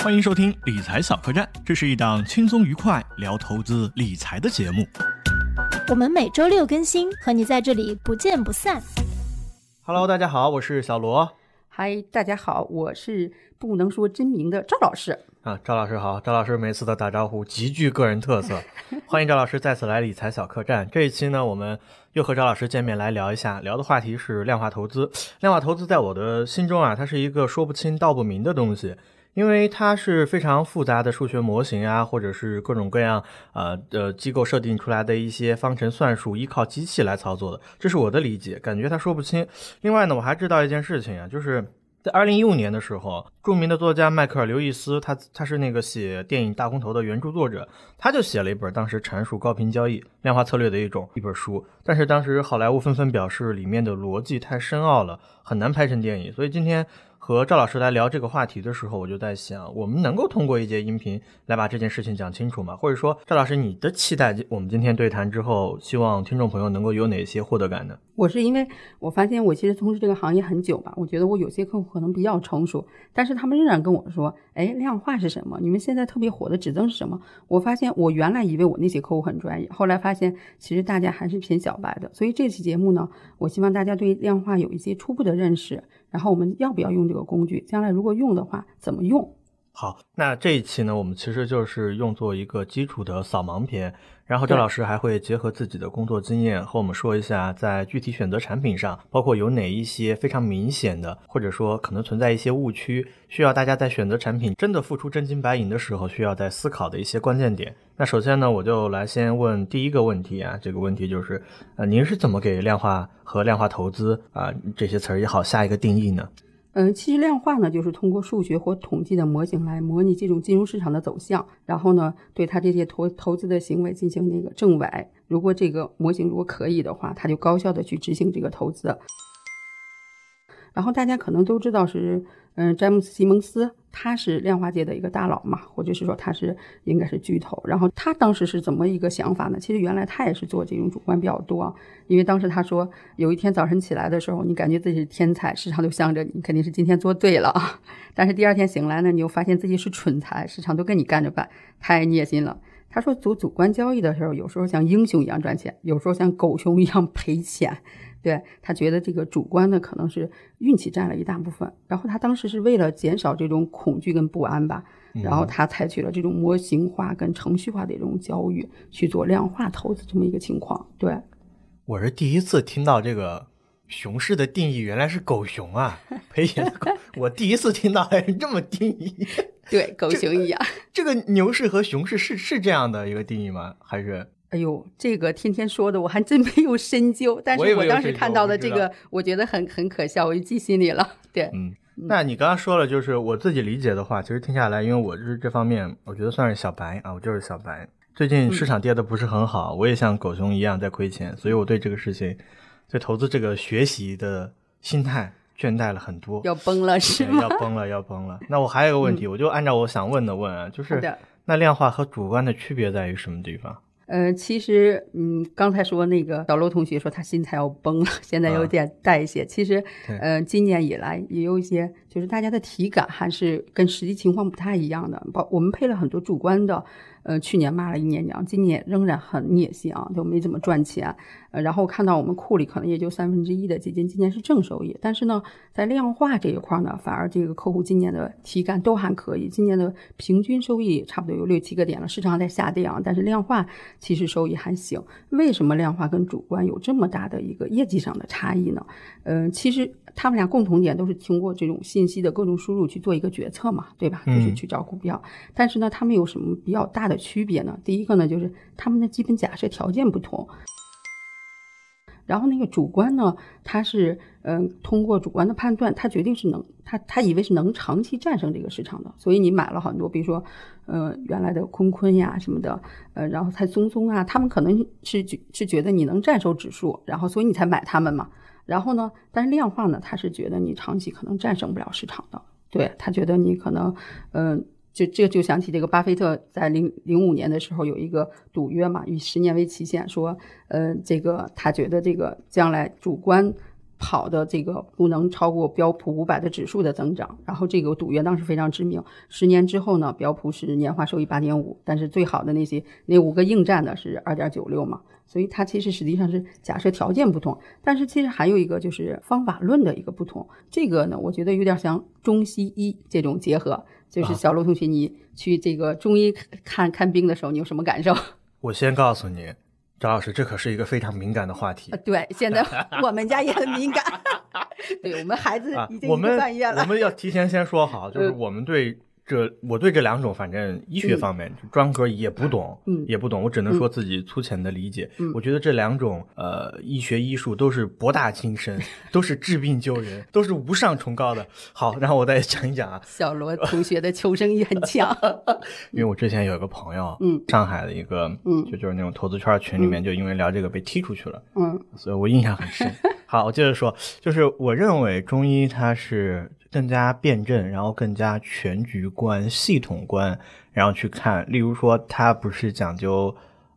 欢迎收听理财小客栈，这是一档轻松愉快聊投资理财的节目。我们每周六更新，和你在这里不见不散。Hello，大家好，我是小罗嗨，大家好，我是不能说真名的赵老师。啊，赵老师好，赵老师每次的打招呼极具个人特色，欢迎赵老师再次来理财小客栈。这一期呢，我们又和赵老师见面来聊一下，聊的话题是量化投资。量化投资在我的心中啊，它是一个说不清道不明的东西。因为它是非常复杂的数学模型啊，或者是各种各样呃呃机构设定出来的一些方程算术，依靠机器来操作的，这是我的理解，感觉它说不清。另外呢，我还知道一件事情啊，就是在二零一五年的时候，著名的作家迈克尔·刘易斯，他他是那个写电影《大空头》的原著作者，他就写了一本当时阐述高频交易量化策略的一种一本书，但是当时好莱坞纷纷表示里面的逻辑太深奥了，很难拍成电影，所以今天。和赵老师来聊这个话题的时候，我就在想，我们能够通过一节音频来把这件事情讲清楚吗？或者说，赵老师，你的期待，我们今天对谈之后，希望听众朋友能够有哪些获得感呢？我是因为我发现我其实从事这个行业很久吧，我觉得我有些客户可能比较成熟，但是他们仍然跟我说，哎，量化是什么？你们现在特别火的指增是什么？我发现我原来以为我那些客户很专业，后来发现其实大家还是偏小白的。所以这期节目呢，我希望大家对量化有一些初步的认识，然后我们要不要用这个工具？将来如果用的话，怎么用？好，那这一期呢，我们其实就是用作一个基础的扫盲篇，然后赵老师还会结合自己的工作经验和我们说一下，在具体选择产品上，包括有哪一些非常明显的，或者说可能存在一些误区，需要大家在选择产品真的付出真金白银的时候，需要在思考的一些关键点。那首先呢，我就来先问第一个问题啊，这个问题就是，呃，您是怎么给量化和量化投资啊、这些词儿也好下一个定义呢？嗯，其实量化呢，就是通过数学或统计的模型来模拟这种金融市场的走向，然后呢，对它这些投投资的行为进行那个证伪。如果这个模型如果可以的话，它就高效的去执行这个投资。然后大家可能都知道是，嗯，詹姆斯·西蒙斯，他是量化界的一个大佬嘛，或者是说他是应该是巨头。然后他当时是怎么一个想法呢？其实原来他也是做这种主观比较多，因为当时他说，有一天早晨起来的时候，你感觉自己是天才，市场就向着你，肯定是今天做对了。但是第二天醒来呢，你又发现自己是蠢材，市场都跟你干着办，太虐心了。他说做主观交易的时候，有时候像英雄一样赚钱，有时候像狗熊一样赔钱。对他觉得这个主观的，可能是运气占了一大部分。然后他当时是为了减少这种恐惧跟不安吧，然后他采取了这种模型化跟程序化的这种交易，去做量化投资这么一个情况。对，我是第一次听到这个熊市的定义，原来是狗熊啊，赔钱的狗。我第一次听到还是这么定义。对，狗熊一样。这个牛市和熊市是是这样的一个定义吗？还是？哎呦，这个天天说的，我还真没有深究。但是我当时看到的这个，我觉得很很可笑，我就记心里了。对，嗯，那你刚刚说了，就是我自己理解的话，其实听下来，因为我是这方面，我觉得算是小白啊，我就是小白。最近市场跌的不是很好，我也像狗熊一样在亏钱，所以我对这个事情，对投资这个学习的心态倦怠了很多。要崩了是吗？要崩了，要崩了。那我还有一个问题，我就按照我想问的问啊，就是。那量化和主观的区别在于什么地方？呃，其实，嗯，刚才说那个小罗同学说他心态要崩了，现在有点代谢。其实，嗯呃，今年以来也有一些，就是大家的体感还是跟实际情况不太一样的。包我们配了很多主观的，呃，去年骂了一年娘，今年仍然很孽性啊，就没怎么赚钱。呃，然后看到我们库里可能也就三分之一的基金今年是正收益，但是呢，在量化这一块呢，反而这个客户今年的体感都还可以，今年的平均收益差不多有六七个点了，市场在下跌啊，但是量化其实收益还行。为什么量化跟主观有这么大的一个业绩上的差异呢？呃，其实他们俩共同点都是通过这种信息的各种输入去做一个决策嘛，对吧？就是嗯去找股票。但是呢，他们有什么比较大的区别呢？第一个呢，就是他们的基本假设条件不同。然后那个主观呢，他是嗯、通过主观的判断，他决定是能他他以为是能长期战胜这个市场的，所以你买了很多，比如说呃原来的坤坤呀什么的，呃然后蔡松松啊，他们可能是觉是觉得你能战胜指数，然后所以你才买他们嘛。然后呢，但是量化呢，他是觉得你长期可能战胜不了市场的，对他觉得你可能嗯。就这就想起这个巴菲特在零零五年的时候有一个赌约嘛，以十年为期限，说，呃，这个他觉得这个将来主观跑的这个不能超过标普五百的指数的增长。然后这个赌约当时非常知名，十年之后呢，标普是年化收益八点五，但是最好的那些那五个应战的是二点九六嘛。所以它其实实际上是假设条件不同，但是其实还有一个就是方法论的一个不同。这个呢，我觉得有点像中西医这种结合。就是小陆同学，你去这个中医看看病的时候，你有什么感受？我先告诉你，张老师，这可是一个非常敏感的话题。对，现在 我们家也很敏感。对我们孩子已经一个半月了。我们要提前先说好，就是我们对。这我对这两种，反正医学方面专科也不懂，嗯，也不懂，我只能说自己粗浅的理解。我觉得这两种呃医学医术都是博大精深，都是治病救人，都是无上崇高的。好，然后我再讲一讲啊。小罗同学的求生欲很强，因为我之前有一个朋友，嗯，上海的一个，嗯，就就是那种投资圈群里面，就因为聊这个被踢出去了，嗯，所以我印象很深。好，我接着说，就是我认为中医它是。更加辩证，然后更加全局观、系统观，然后去看。例如说，他不是讲究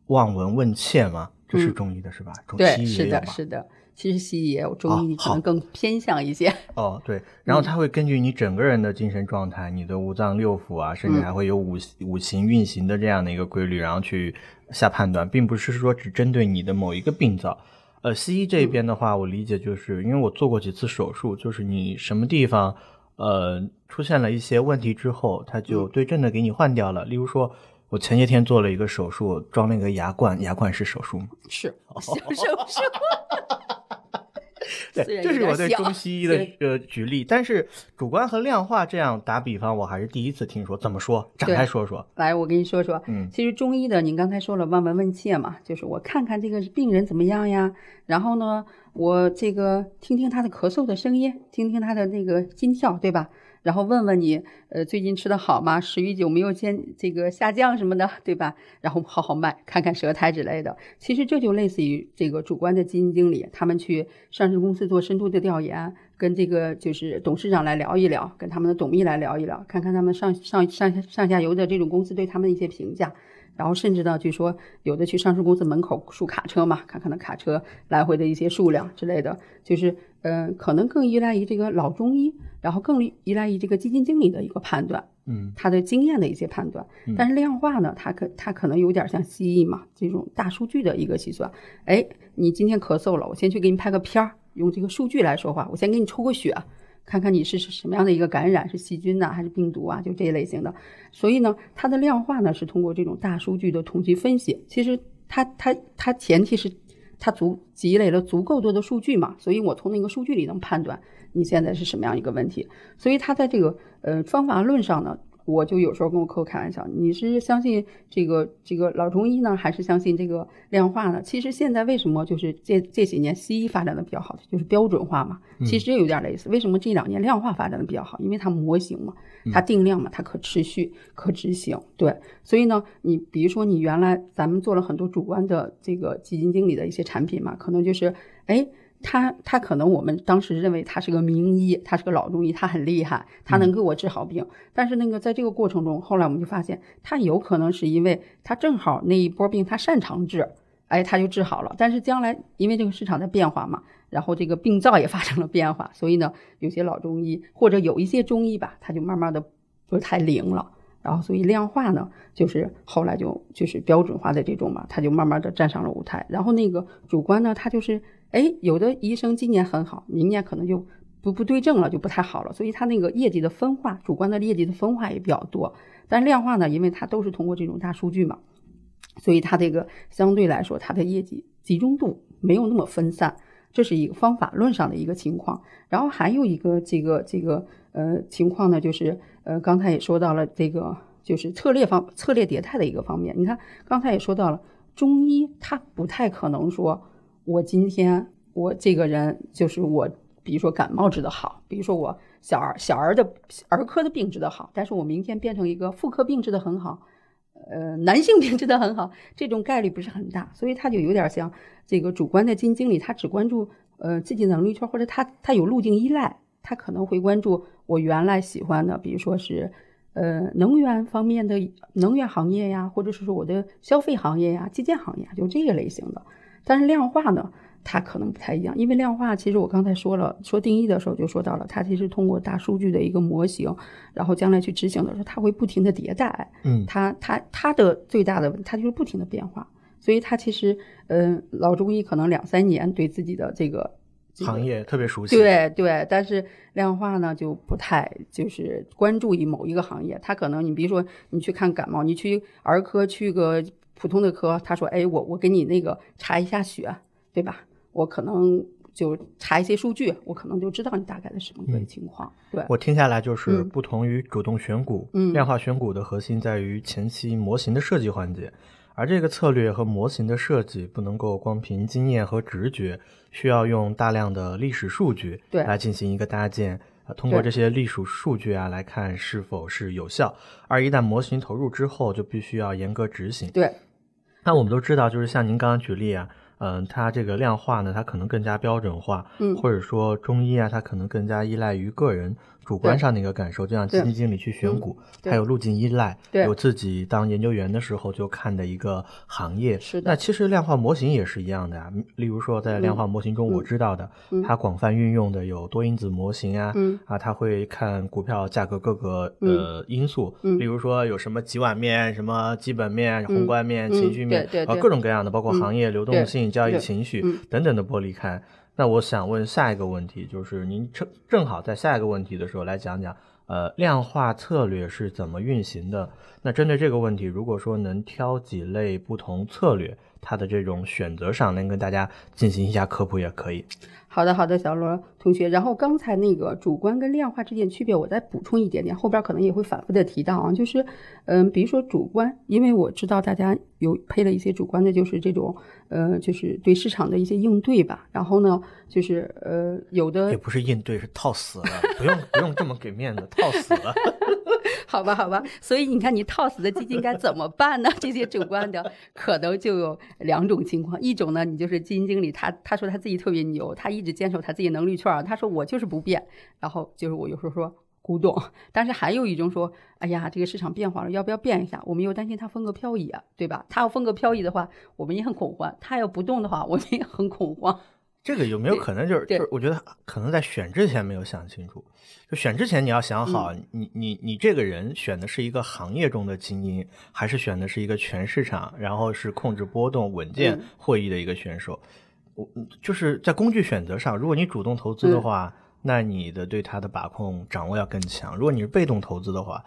望闻问切吗？这是中医的是吧？对，是的，是的。其实西医也有，中医可能更偏向一些。哦，对。然后它会根据你整个人的精神状态、你的五脏六腑啊，甚至还会有五五行运行的这样的一个规律，然后去下判断，并不是说只针对你的某一个病灶。呃，西医这边的话，我理解就是因为我做过几次手术，就是你什么地方，呃，出现了一些问题之后，他就对症的给你换掉了。例如说，我前些天做了一个手术，装了一个牙冠，牙冠是手术吗？是 小，手术。对，这是我对中西医的呃举例，但是主观和量化这样打比方，我还是第一次听说。怎么说？展开说说。来，我跟你说说。嗯，其实中医的，您刚才说了望闻问切嘛，就是我看看这个病人怎么样呀，然后呢，我这个听听他的咳嗽的声音，听听他的那个心跳，对吧？然后问问你，呃，最近吃的好吗？食欲有没有见这个下降什么的，对吧？然后好好卖，看看舌苔之类的。其实这就类似于这个主观的基金经理，他们去上市公司做深度的调研，跟这个就是董事长来聊一聊，跟他们的董秘来聊一聊，看看他们上上上上下游的这种公司对他们的一些评价。然后甚至呢，据说有的去上市公司门口数卡车嘛，看看那卡车来回的一些数量之类的，就是。嗯，可能更依赖于这个老中医，然后更依赖于这个基金经理的一个判断，嗯，他的经验的一些判断。但是量化呢，它可它可能有点像西医嘛，这种大数据的一个计算。哎，你今天咳嗽了，我先去给你拍个片儿，用这个数据来说话。我先给你抽个血，看看你是什么样的一个感染，是细菌呐还是病毒啊？就这一类型的。所以呢，它的量化呢是通过这种大数据的统计分析。其实它它它前提是。它足积累了足够多的数据嘛，所以我从那个数据里能判断你现在是什么样一个问题。所以它在这个呃方法论上呢。我就有时候跟我客户开玩笑，你是相信这个这个老中医呢，还是相信这个量化呢？其实现在为什么就是这这几年西医发展的比较好就是标准化嘛，其实有点类似。为什么这两年量化发展的比较好？因为它模型嘛，它定量嘛，它可持续、可执行。对，所以呢，你比如说你原来咱们做了很多主观的这个基金经理的一些产品嘛，可能就是哎。他他可能我们当时认为他是个名医，他是个老中医，他很厉害，他能给我治好病。但是那个在这个过程中，后来我们就发现，他有可能是因为他正好那一波病他擅长治，哎，他就治好了。但是将来因为这个市场在变化嘛，然后这个病灶也发生了变化，所以呢，有些老中医或者有一些中医吧，他就慢慢的不是太灵了。然后所以量化呢，就是后来就就是标准化的这种嘛，他就慢慢的站上了舞台。然后那个主观呢，他就是。哎，有的医生今年很好，明年可能就不不对症了，就不太好了。所以他那个业绩的分化，主观的业绩的分化也比较多。但是量化呢，因为它都是通过这种大数据嘛，所以它这个相对来说，它的业绩集中度没有那么分散。这是一个方法论上的一个情况。然后还有一个这个这个呃情况呢，就是呃刚才也说到了这个就是策略方策略迭代的一个方面。你看刚才也说到了，中医它不太可能说。我今天我这个人就是我，比如说感冒治得好，比如说我小儿小儿的儿科的病治得好，但是我明天变成一个妇科病治得很好，呃，男性病治得很好，这种概率不是很大，所以他就有点像这个主观的基金经理，他只关注呃自己能力圈，或者他他有路径依赖，他可能会关注我原来喜欢的，比如说是呃能源方面的能源行业呀，或者是说我的消费行业呀、基建行业，就这个类型的。但是量化呢，它可能不太一样。因为量化其实我刚才说了，说定义的时候就说到了，它其实通过大数据的一个模型，然后将来去执行的时候，它会不停的迭代。嗯它它它的最大的它就是不停的变化。所以它其实，嗯、老中医可能两三年对自己的这个这个行业特别熟悉。，对对，但是量化呢就不太就是关注于某一个行业，它可能你比如说你去看感冒，你去儿科去个普通的科，他说哎我我给你那个查一下血，对吧？我可能就查一些数据，我可能就知道你大概的什么个嗯情况。对，我听下来就是嗯不同于主动选股，嗯量化选股的核心在于前期模型的设计环节，而这个策略和模型的设计不能够光凭经验和直觉，需要用大量的历史数据来进行一个搭建。啊通过这些历史数据啊来看是否是有效，而一旦模型投入之后，就必须要严格执行。对那我们都知道，就是像您刚刚举例啊，嗯、它这个量化呢，它可能更加标准化，嗯。或者说中医啊，它可能更加依赖于个人主观上的一个感受，就像基金经理去选股，还有路径依赖，对。有自己当研究员的时候就看的一个行业。是的。那其实量化模型也是一样的啊，例如说在量化模型中，我嗯知道的，嗯。它广泛运用的有多因子模型啊，嗯。啊，它会看股票价格各个嗯。呃因素，嗯。例如说有什么几碗面、什么基本面、嗯宏观面、嗯情绪面，啊，对对。对各种各样的，包括嗯。行业流动对性、交易情绪嗯。等等的剥离开。那我想问下一个问题，就是您正正好在下一个问题的时候来讲讲，呃，量化策略是怎么运行的？那针对这个问题，如果说能挑几类不同策略，它的这种选择上能跟大家进行一下科普也可以。好的，好的，小罗同学。然后刚才那个主观跟量化之间区别，我再补充一点点，后边可能也会反复的提到啊，就是，嗯，比如说主观，因为我知道大家有配了一些主观的，就是这种，呃，就是对市场的一些应对吧。然后呢，就是呃，有的也不是应对，是套死了，不用不用这么给面子，套死了。好吧，好吧，所以你看，你套死的基金该怎么办呢？这些主观的可能就有两种情况，一种呢，你就是基金经理，他他说他自己特别牛，他一直坚守他自己能力圈，他说我就是不变，然后就是我有时候说古董，但是还有一种说，哎呀，这个市场变化了，要不要变一下？我们又担心它风格漂移，对吧？它要风格漂移的话，我们也很恐慌；他要不动的话，我们也很恐慌。这个有没有可能就是就是我觉得可能在选之前没有想清楚，就选之前你要想好，嗯。你你你这个人选的是一个行业中的精英，还是选的是一个全市场，然后是控制波动、稳健嗯。获益的一个选手。我嗯就是在工具选择上，如果你主动投资的嗯。话，那你的对它的把控掌握要更强；如果你是被动投资的话，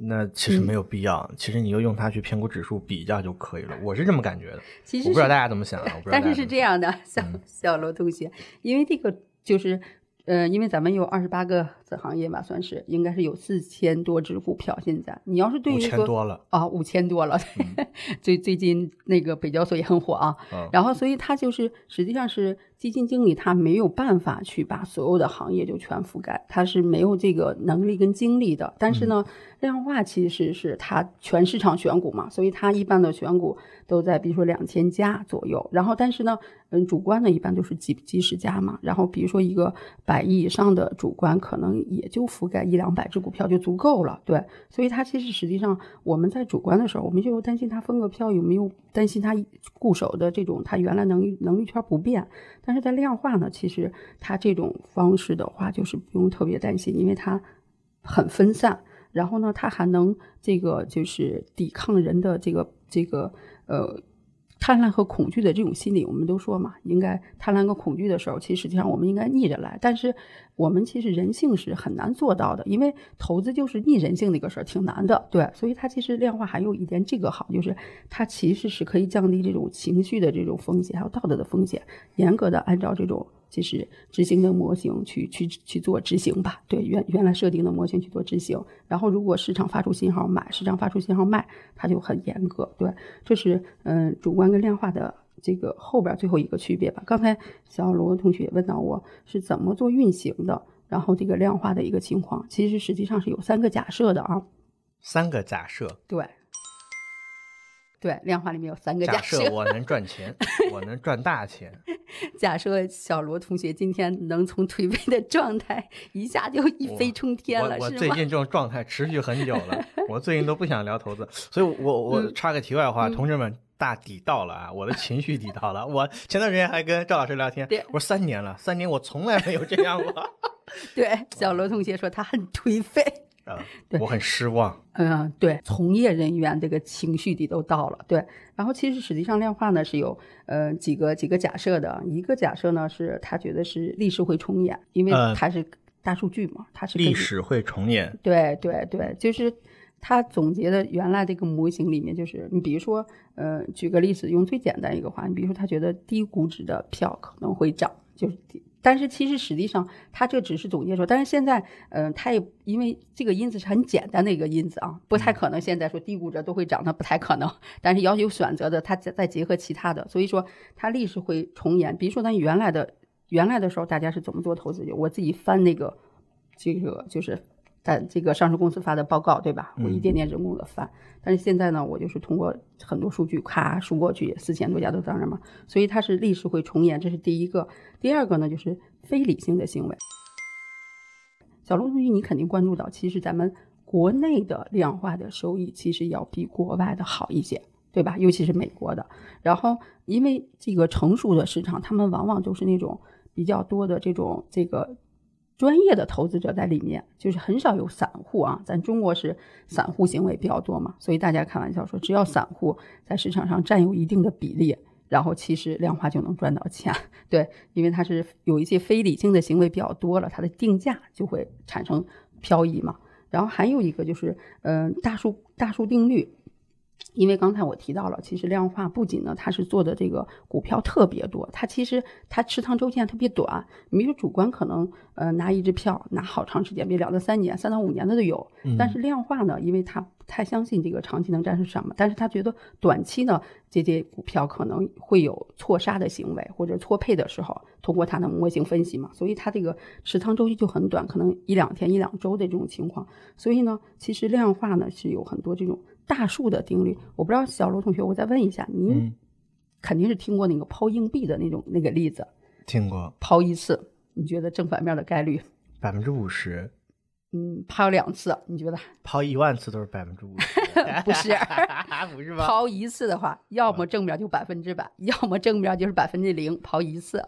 那其实嗯没有必要，其实你就用它去偏股指数比较就可以了。我是这么感觉的，其实我不知道大家怎么想啊？我不知道但是是这样的，小嗯小罗同学，因为这个就是，呃，因为咱们有二十八个子行业吧，算是应该是有四千多只股票。现在你要是对五于说千多了，啊，五千多了，最最近那个北交所也很火啊。嗯然后，所以它就是实际上是基金经理，他没有办法去把所有的行业就全覆盖，他是没有这个能力跟精力的。但是呢，量化其实是他全市场选股嘛，所以他一般的选股都在比如说两千家左右。然后，但是呢，嗯，主观呢一般都是几几十家嘛。然后，比如说一个百亿以上的主观，可能也就覆盖一两百只股票就足够了。对，所以它其实实际上我们在主观的时候，我们就担心它风格票，有没有担心它固守的这种它原来能能力圈不变。但是在量化呢，其实它这种方式的话，就是不用特别担心，因为它很分散，然后呢，它还能这个就是抵抗人的这个这个呃。贪婪和恐惧的这种心理，我们都说嘛，应该贪婪和恐惧的时候，其实实际上我们应该逆着来。但是我们其实人性是很难做到的，因为投资就是逆人性的一个事儿，挺难的。对，所以它其实量化还有一点这个好，就是它其实是可以降低这种情绪的这种风险，还有道德的风险，严格的按照这种就是执行的模型去去去做执行吧。对，原原来设定的模型去做执行，然后如果市场发出信号买，市场发出信号卖，它就很严格。对，这是嗯主观跟量化的这个后边最后一个区别吧。刚才小罗同学问到我是怎么做运行的，然后这个量化的一个情况，其实实际上是有三个假设的啊。三个假设，对，对，量化里面有三个假设。设我能赚钱，我能赚大钱，假设小罗同学今天能从颓废的状态一下就一飞冲天了，我我最？近这种状态持续很久了，我最近都不想聊投资，所以我我嗯插个题外话，嗯同志们。大抵到了啊！我的情绪抵到了。我前段时间还跟赵老师聊天，我说三年了，三年我从来没有这样过。对，小罗同学说他很颓废。啊，对我很失望。嗯，对，从业人员这个情绪底都到了。对，然后其实实际上量化呢是有呃几个几个假设的，一个假设呢是他觉得是历史会重演，因为呃它是大数据嘛，它是历史会重演。对对对，就是他总结的原来这个模型里面，就是你比如说，呃，举个例子，用最简单一个话，你比如说他觉得低估值的票可能会涨，就是。但是其实实际上，它这只是总结说，但是现在，呃，它也因为这个因子是很简单的一个因子啊，不太可能现在说低谷者都会涨，那不太可能。但是要有选择的，它再再结合其他的，所以说它历史会重演。比如说咱原来的原来的时候，大家是怎么做投资的？我自己翻那个这个就是在这个上市公司发的报告，对吧？我一点点人工的翻，但是现在呢，我就是通过很多数据咔输过去，四千多家都在那嘛，所以它是历史会重演，这是第一个。第二个呢，就是非理性的行为。小龙同学，你肯定关注到，其实咱们国内的量化的收益其实要比国外的好一些，对吧？尤其是美国的。然后，因为这个成熟的市场，他们往往都是那种比较多的这种这个专业的投资者在里面，就是很少有散户啊。咱中国是散户行为比较多嘛，所以大家开玩笑说，只要散户在市场上占有一定的比例，然后其实量化就能赚到钱。对，因为它是有一些非理性的行为比较多了，它的定价就会产生漂移嘛。然后还有一个就是，嗯、大数大数定律。因为刚才我提到了，其实量化不仅呢，它是做的这个股票特别多，它其实它持仓周期还特别短。你比如主观可能呃拿一支票拿好长时间，比如两到三年、三到五年的都有。但是量化呢，因为他不太相信这个长期能战胜市场嘛，但是他觉得短期呢这些股票可能会有错杀的行为或者错配的时候，通过他的模型分析嘛，所以他这个持仓周期就很短，可能一两天、一两周的这种情况。所以呢，其实量化呢是有很多这种大数的定律。我不知道小罗同学，我再问一下，您嗯肯定是听过那个抛硬币的那种那个例子，听过抛一次，你觉得正反面的概率？百分之五十，嗯，抛两次，你觉得？抛一万次都是百分之五十，不是 不是吧？抛一次的话，要么正面就百分之百，要么正面就是百分之零。抛一次，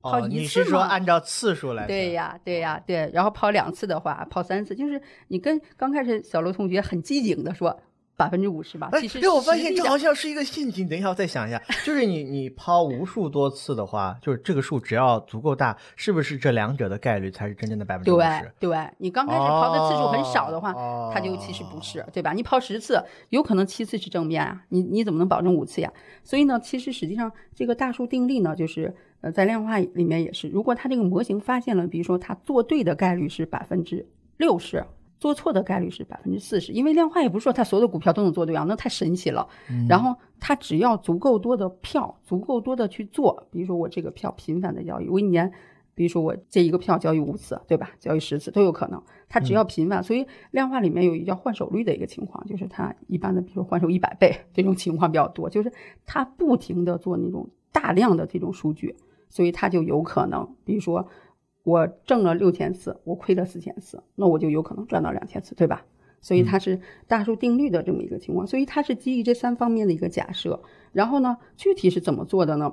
抛哦，一你是说按照次数来？对，呀，对呀，对。然后抛两次的话，抛三次，就是你跟刚开始小罗同学很机警的说百分之五十吧，哎其实，对，我发现这好像是一个陷阱。等一下，我再想一下，就是你你抛无数多次的话，就是这个数只要足够大，是不是这两者的概率才是真正的百分之五对十？对，你刚开始抛的次数很少的话，哦它就其实不是，对吧？你抛十次，有可能七次是正面啊，你你怎么能保证五次呀？所以呢，其实实际上这个大数定律呢，就是呃，在量化里面也是，如果它这个模型发现了，比如说它做对的概率是百分之六十。做错的概率是百分之四十，因为量化也不是说它所有的股票都能做对啊，那太神奇了。然后它只要足够多的票，足够多的去做，比如说我这个票频繁的交易，我一年，比如说我这一个票交易五次，对吧？交易十次都有可能，它只要频繁。所以量化里面有一个叫换手率的一个情况，就是它一般的，比如说换手一百倍这种情况比较多，就是它不停的做那种大量的这种数据，所以它就有可能，比如说。我挣了六千次，我亏了四千次，那我就有可能赚到两千次，对吧？所以它是大数定律的这么一个情况，所以它是基于这三方面的一个假设。然后呢，具体是怎么做的呢？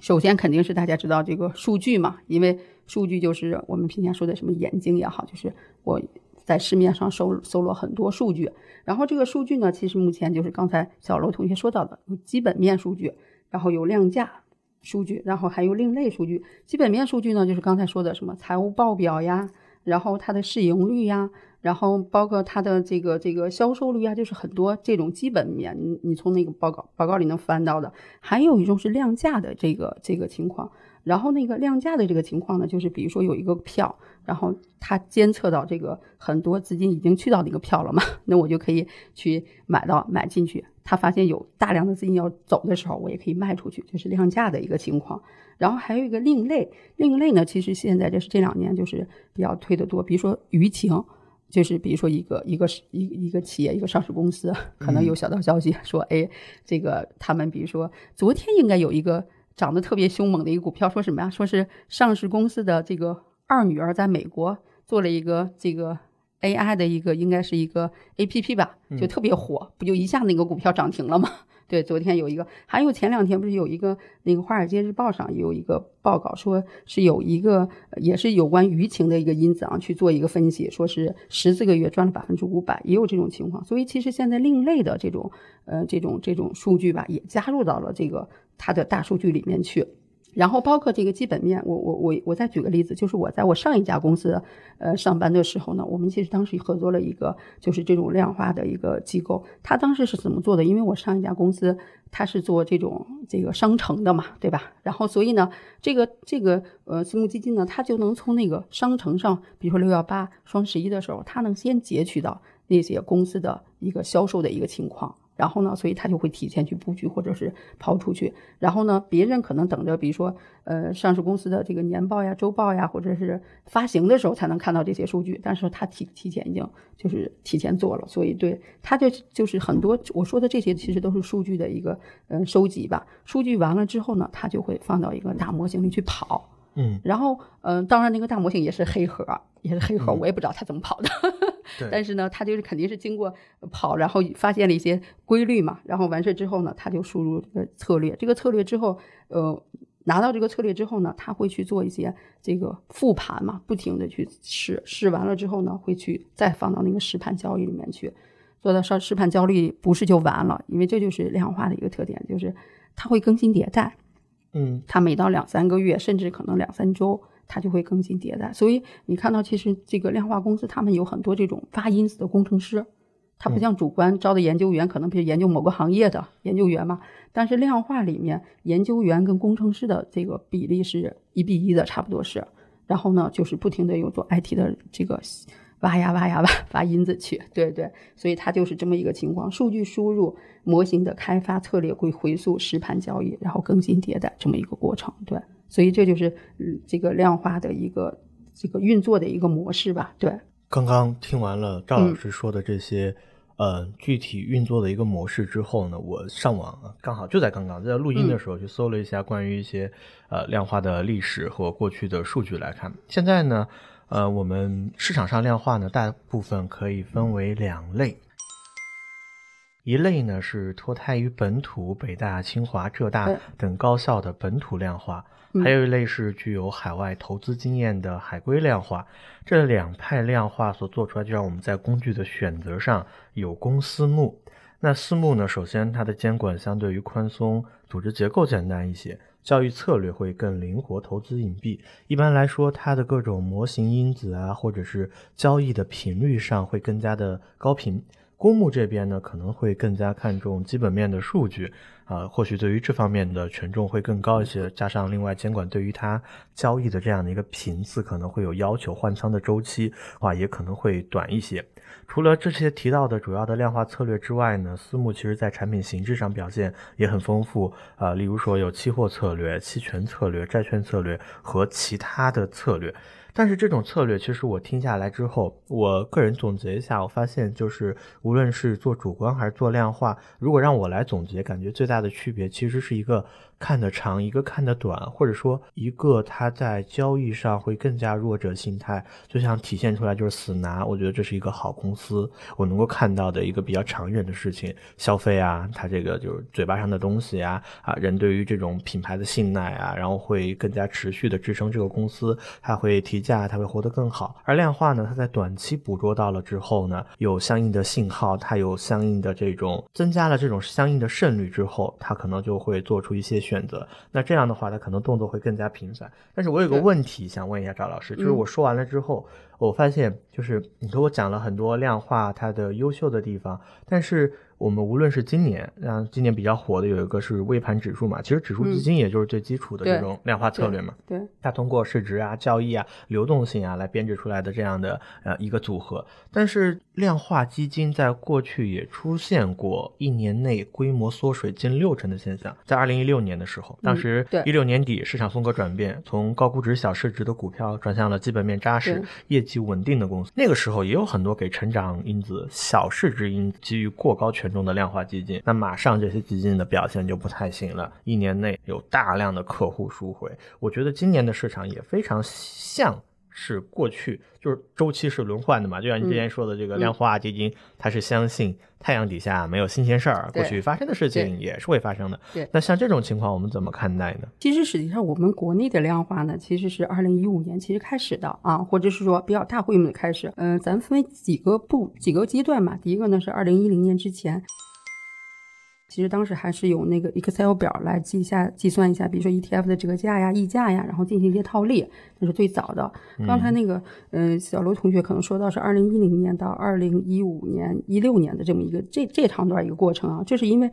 首先肯定是大家知道这个数据嘛，因为数据就是我们平常说的什么眼睛也好，就是我在市面上搜搜罗很多数据，然后这个数据呢，其实目前就是刚才小楼同学说到的，有基本面数据，然后有量价。数据，然后还有另类数据。基本面数据呢，就是刚才说的什么财务报表呀，然后它的市盈率呀，然后包括它的这个这个销售率啊，就是很多这种基本面，你你从那个报告报告里能翻到的。还有一种是量价的这个这个情况。然后那个量价的这个情况呢，就是比如说有一个票，然后它监测到这个很多资金已经去到那个票了嘛，那我就可以去买到买进去。他发现有大量的资金要走的时候，我也可以卖出去，这是量价的一个情况。然后还有一个另类，另类呢，其实现在这是这两年就是比较推的多，比如说舆情，就是比如说一个一个一一个企业一个上市公司，可能有小道消息说，哎，这个他们比如说昨天应该有一个涨得特别凶猛的一个股票，说什么呀？说是上市公司的这个二女儿在美国做了一个这个 AI 的一个应该是一个 APP 吧，嗯就特别火，不就一下那个股票涨停了吗？对，昨天有一个，还有前两天不是有一个那个《华尔街日报》上有一个报告，说是有一个呃也是有关舆情的一个因子啊，去做一个分析，说是十四个月赚了百分之五百，也有这种情况。所以其实现在另类的这种呃这种这种数据吧，也加入到了这个它的大数据里面去。然后包括这个基本面，我我我我再举个例子，就是我在我上一家公司呃上班的时候呢，我们其实当时合作了一个就是这种量化的一个机构，他当时是怎么做的？因为我上一家公司他是做这种这个商城的嘛，对吧？然后所以呢，这个这个呃私募基金呢，它就能从那个商城上，比如说六幺八、双十一的时候，它能先截取到那些公司的一个销售的一个情况。然后呢，所以他就会提前去布局或者是抛出去。然后呢，别人可能等着，比如说，呃，上市公司的这个年报呀、周报呀，或者是发行的时候才能看到这些数据。但是他提提前已经就是提前做了，所以对他这就是很多我说的这些其实都是数据的一个呃收集吧。数据完了之后呢，他就会放到一个大模型里去跑。嗯，然后，嗯、呃，当然那个大模型也是黑盒，也是黑盒，我也不知道他怎么跑的。对但是呢，他就是肯定是经过跑，然后发现了一些规律嘛，然后完事之后呢，他就输入这个策略。这个策略之后，呃，拿到这个策略之后呢，他会去做一些这个复盘嘛，不停的去试，试完了之后呢，会去再放到那个实盘交易里面去。做到上实盘交易不是就完了，因为这就是量化的一个特点，就是它会更新迭代。嗯，它每到两三个月，甚至可能两三周，它就会更新迭代。所以你看到，其实这个量化公司他们有很多这种发因子的工程师，他不像主观招的研究员，可能比如研究某个行业的研究员嘛。但是量化里面，研究员跟工程师的这个比例是一比一的，差不多是。然后呢，就是不停的有做 IT 的这个挖呀挖呀挖 挖因子去，对对，所以它就是这么一个情况：数据输入、模型的开发、策略会回溯、实盘交易，然后更新迭代这么一个过程。对，所以这就是嗯这个量化的一个这个运作的一个模式吧。对，刚刚听完了赵老师说的这些。呃，具体运作的一个模式之后呢，我上网刚好就在刚刚在录音的时候去搜了一下关于一些呃量化的历史和过去的数据来看。现在呢，呃，我们市场上量化呢，大部分可以分为两类，一类呢是脱胎于本土北大、清华、浙大等高校的本土量化。还有一类是具有海外投资经验的海归量化，这两派量化所做出来，就让我们在工具的选择上有公私募。那私募呢，首先它的监管相对于宽松，组织结构简单一些，交易策略会更灵活，投资隐蔽。一般来说，它的各种模型因子啊，或者是交易的频率上会更加的高频。公募这边呢，可能会更加看重基本面的数据，呃，或许对于这方面的权重会更高一些。加上另外监管对于它交易的这样的一个频次可能会有要求，换仓的周期啊也可能会短一些。除了这些提到的主要的量化策略之外呢，私募其实在产品形式上表现也很丰富啊、例如说有期货策略、期权策略、债券策略和其他的策略。但是这种策略，其实我听下来之后，我个人总结一下，我发现就是无论是做主观还是做量化，如果让我来总结，感觉最大的区别其实是一个看得长，一个看得短，或者说一个他在交易上会更加弱者心态，就像体现出来就是死拿。我觉得这是一个好公司，我能够看到的一个比较长远的事情，消费啊，它这个就是嘴巴上的东西啊，啊，人对于这种品牌的信赖啊，然后会更加持续的支撑这个公司，它会提。价它会活得更好，而量化呢，它在短期捕捉到了之后呢，有相应的信号，它有相应的这种增加了这种相应的胜率之后，它可能就会做出一些选择。那这样的话，他可能动作会更加频繁。但是我有个问题想问一下赵老师，就是我说完了之后，我发现就是你给我讲了很多量化它的优秀的地方，但是。我们无论是今年，像今年比较火的有一个是微盘指数嘛，其实指数基金也就是最基础的这种量化策略嘛。对，它通过市值啊、交易啊、流动性啊来编制出来的这样的呃一个组合。但是量化基金在过去也出现过一年内规模缩水近六成的现象，在二零一六年的时候，当时一六年底市场风格转变，从高估值小市值的股票转向了基本面扎实、业绩稳定的公司。那个时候也有很多给成长因子、小市值因子给予过高权。中的量化基金，那马上这些基金的表现就不太行了，一年内有大量的客户赎回。我觉得今年的市场也非常像是过去就是周期是轮换的嘛？就像你之前说的，这个嗯量化基金，它是相信太阳底下没有新鲜事儿，过去发生的事情也是会发生的。对那像这种情况，我们怎么看待呢？其实实际上我们国内的量化呢，其实是二零一五年其实开始的啊，或者是说比较大规模的开始。嗯、咱分为几个步几个阶段嘛。第一个呢是二零一零年之前。其实当时还是有那个 Excel 表来计一下、计算一下，比如说 ETF 的折价呀、溢价呀，然后进行一些套利，那是最早的。刚才那个，嗯、小罗同学可能说到是二零一零年到二零一五年、一六年的这么一个这这长段一个过程啊，这是因为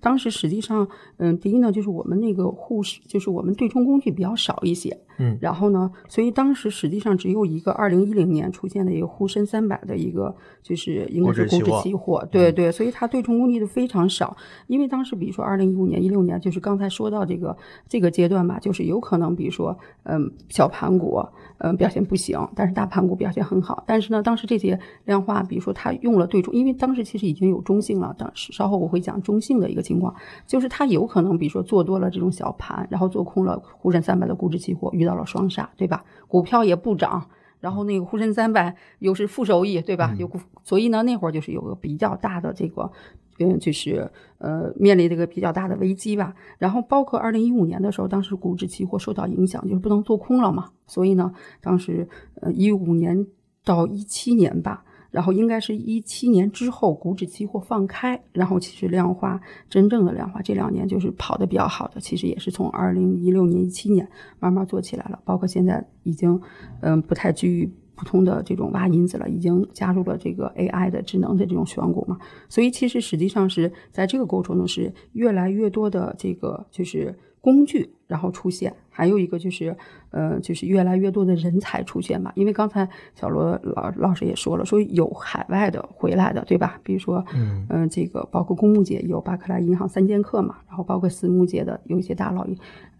当时实际上，嗯，第一呢，就是我们那个护士，就是我们对冲工具比较少一些，嗯。然后呢，所以当时实际上只有一个二零一零年出现的一个沪深三百的一个，就是应该是股指期货，对对，所以它对冲工具的非常少，因为当时比如说二零一五年、一六年，就是刚才说到这个这个阶段吧，就是有可能比如说，嗯，小盘股，嗯，表现不行，但是大盘股表现很好，但是呢，当时这些量化，比如说它用了对冲，因为当时其实已经有中性了，当时稍后我会讲中性的一个情况，就是它有可能比如说做多了这种小盘，然后做空了沪深三百的股指期货，遇到了双杀，对吧？股票也不涨。然后那个沪深三百又是负收益，对吧？有股，所以呢，那会儿就是有个比较大的这个，嗯，就是呃，面临这个比较大的危机吧。然后包括二零一五年的时候，当时股指期货受到影响，就是不能做空了嘛。所以呢，当时呃一五年到一七年吧，然后应该是一七年之后，股指期货放开，然后其实量化真正的量化这两年就是跑得比较好的，其实也是从二零一六年、一七年慢慢做起来了，包括现在已经嗯不太居于普通的这种挖银子了，已经加入了这个 AI 的智能的这种选股嘛，所以其实实际上是在这个过程中是越来越多的这个就是工具然后出现，还有一个就是呃就是越来越多的人才出现嘛，因为刚才小罗老老师也说了，说有海外的回来的，对吧？比如说嗯嗯、这个包括公募界有巴克莱银行三剑客嘛，然后包括私募界的有一些大佬，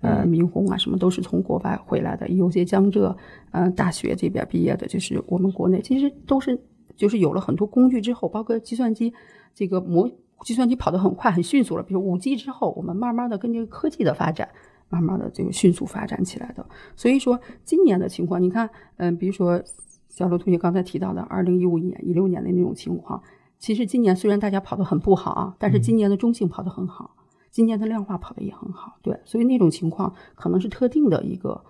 呃，明红啊什么都是从国外回来的，有些江浙呃大学这边毕业的，就是我们国内其实都是就是有了很多工具之后，包括计算机这个模计算机跑得很快很迅速了，比如五 G 之后，我们慢慢的跟这个科技的发展。慢慢的这个迅速发展起来的，所以说今年的情况，你看，嗯、比如说小罗同学刚才提到的二零一五年、一六年的那种情况，其实今年虽然大家跑得很不好啊，但是今年的中性跑得很好，今年的量化跑得也很好，对，所以那种情况可能是特定的一个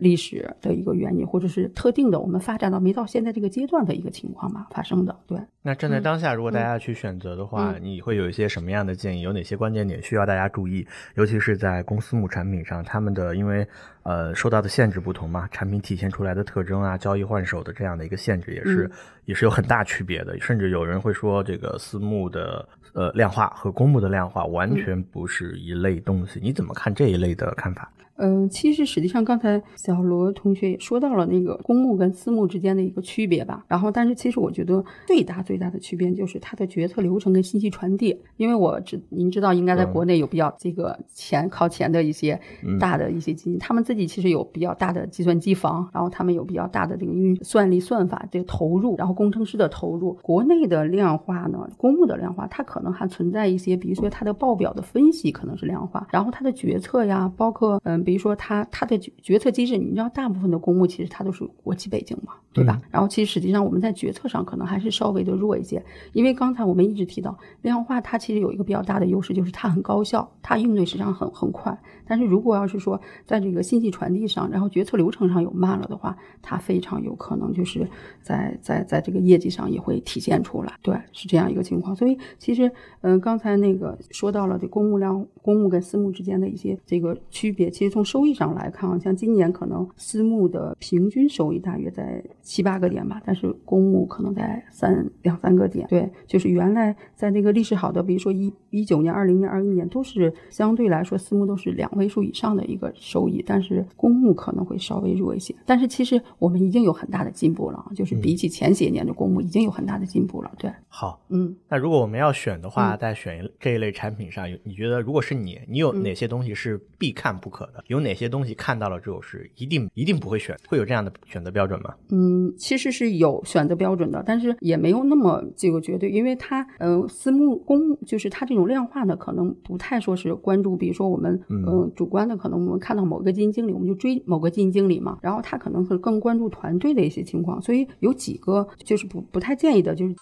历史的一个原因，或者是特定的我们发展到没到现在这个阶段的一个情况吧发生的，对。那站在嗯当下，如果大家去选择的话，你会有一些什么样的建议？有哪些关键点需要大家注意？尤其是在公司募产品上，他们的因为呃受到的限制不同嘛，产品体现出来的特征啊，交易换手的这样的一个限制也是、嗯也是有很大区别的。甚至有人会说，这个私募的呃量化和公募的量化完全不是一类东西。你怎么看这一类的看法？嗯，其实实际上刚才小罗同学也说到了那个公募跟私募之间的一个区别吧。然后，但是其实我觉得最大最大的区别就是它的决策流程跟信息传递。因为我知您知道，应该在嗯国内有比较这个前靠前的一些大的一些基金，他们自己其实有比较大的计算机房，然后他们有比较大的这个运算力算法这个投入，然后工程师的投入。国内的量化呢，公募的量化，它可能还存在一些，比如说它的报表的分析可能是量化，然后它的决策呀，包括嗯，比如说它它的决决策机制，你知道大部分的公募其实它都是国企背景嘛，对吧？然后其实实际上我们在决策上可能还是稍微的弱一些，因为刚才我们一直提到量化，它其实有一个比较大的优势，就是它很高效，它应对实际上很很快。但是如果要是说在这个信息传递上，然后决策流程上有慢了的话，它非常有可能就是在在在这个业绩上也会体现出来。对，是这样一个情况。所以其实，嗯、刚才那个说到了这公募量公募跟私募之间的一些这个区别，其实从收益上来看啊，像今年可能私募的平均收益大约在七八个点吧，但是公募可能在三两三个点。对，就是原来在那个历史好的，比如说一一九年、二零年、二一年，都是相对来说私募都是两位数以上的一个收益，但是公募可能会稍微弱一些。但是其实我们已经有很大的进步了啊，就是比起前些年的公募已经有很大的进步了。对，好，嗯。那如果我们要选的话，嗯在选这一类产品上，有你觉得如果是你，你有哪些东西是必看不可的？有哪些东西看到了之后是一定一定不会选，会有这样的选择标准吗？嗯，其实是有选择标准的，但是也没有那么这个绝对，因为它呃私募公募就是它这种量化的可能不太说是关注，比如说我们嗯呃主观的可能我们看到某个基金经理，我们就追某个基金经理嘛，然后他可能是更关注团队的一些情况，所以有几个就是不不太建议的，就是。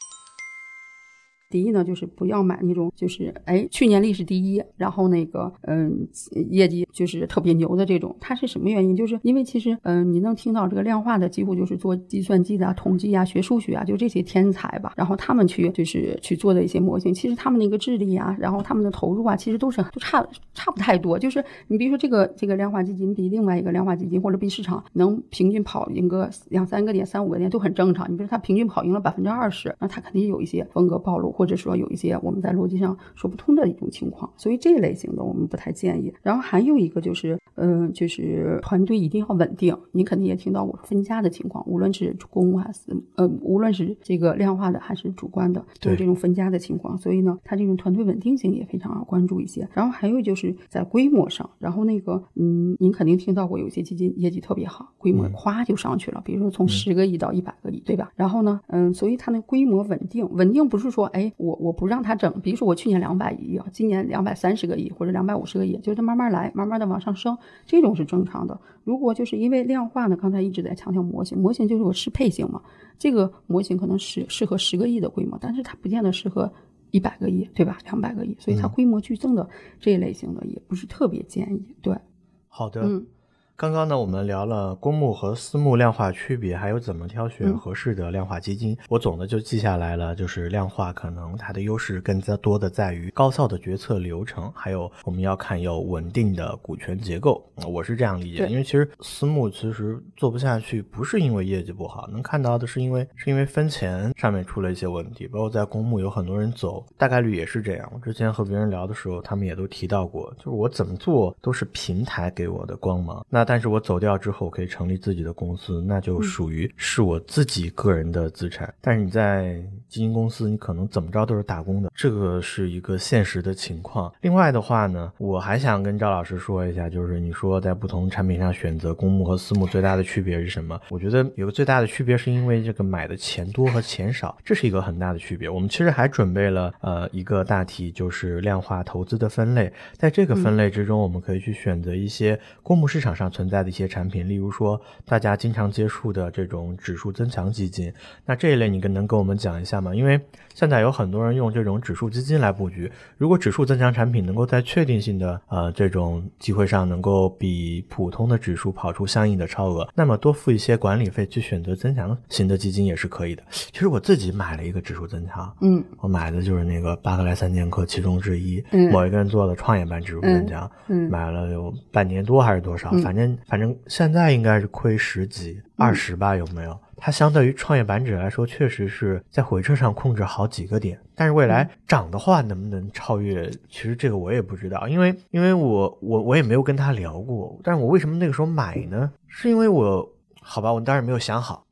第一呢，就是不要买那种就是哎去年历史第一，然后那个嗯业绩就是特别牛的这种，它是什么原因？就是因为其实嗯你能听到这个量化的几乎就是做计算机的、啊、统计啊、学数学啊，就这些天才吧，然后他们去就是去做的一些模型，其实他们那个智力啊，然后他们的投入啊，其实都是都差差不太多。就是你比如说这个这个量化基金比另外一个量化基金或者比市场能平均跑赢个两三个点、三五个点都很正常。你比如说它平均跑赢了百分之二十，那它肯定有一些风格暴露。或者说有一些我们在逻辑上说不通的一种情况，所以这一类型的我们不太建议。然后还有一个就是，嗯、呃，就是团队一定要稳定。你肯定也听到过分家的情况，无论是公募还是呃，无论是这个量化的还是主观的，都有这种分家的情况。所以呢，它这种团队稳定性也非常要关注一些。然后还有就是在规模上，然后那个嗯，您肯定听到过有些基金业绩特别好，规模夸就上去了，比如说从十个亿到一百个亿，对吧？然后呢，嗯，所以它那规模稳定，稳定不是说哎。我我不让他整，比如说我去年两百亿，今年两百三十个亿或者两百五十个亿，就是慢慢来，慢慢的往上升，这种是正常的。如果就是因为量化呢，刚才一直在强调模型，模型就是我适配性嘛，这个模型可能是适合十个亿的规模，但是它不见得适合一百个亿，对吧？两百个亿，所以它规模剧增的这一类型的也不是特别建议。对，好的，嗯。刚刚呢，我们聊了公募和私募量化区别，还有怎么挑选嗯合适的量化基金。我总的就记下来了，就是量化可能它的优势更加多的在于高效的决策流程，还有我们要看有稳定的股权结构。我是这样理解，因为其实私募其实做不下去，不是因为业绩不好，能看到的是因为是因为分钱上面出了一些问题，包括在公募有很多人走，大概率也是这样。我之前和别人聊的时候，他们也都提到过，就是我怎么做都是平台给我的光芒，那但是我走掉之后可以成立自己的公司，那就属于是我自己个人的资产。但是你在基金公司，你可能怎么着都是打工的，这个是一个现实的情况。另外的话呢，我还想跟赵老师说一下，就是你说在不同产品上选择公募和私募最大的区别是什么？我觉得有个最大的区别是因为这个买的钱多和钱少，这是一个很大的区别。我们其实还准备了呃一个大题，就是量化投资的分类，在这个分类之中，我们可以去选择一些公募市场上存在的一些产品，例如说大家经常接触的这种指数增强基金。那这一类你跟能跟我们讲一下吗？因为现在有很多人用这种指数基金来布局，如果指数增强产品能够在确定性的呃这种机会上能够比普通的指数跑出相应的超额，那么多付一些管理费去选择增强型的基金也是可以的。其实我自己买了一个指数增强，嗯我买的就是那个巴克莱三剑客其中之一，嗯某一个人做的创业板指数增强，嗯买了有半年多还是多少，嗯反正反正现在应该是亏十几二十吧，有没有？它相对于创业板指来说，确实是在回撤上控制好几个点，但是未来涨的话能不能超越，其实这个我也不知道，因为因为我我我也没有跟他聊过，但是我为什么那个时候买呢？是因为我好吧，我当时没有想好，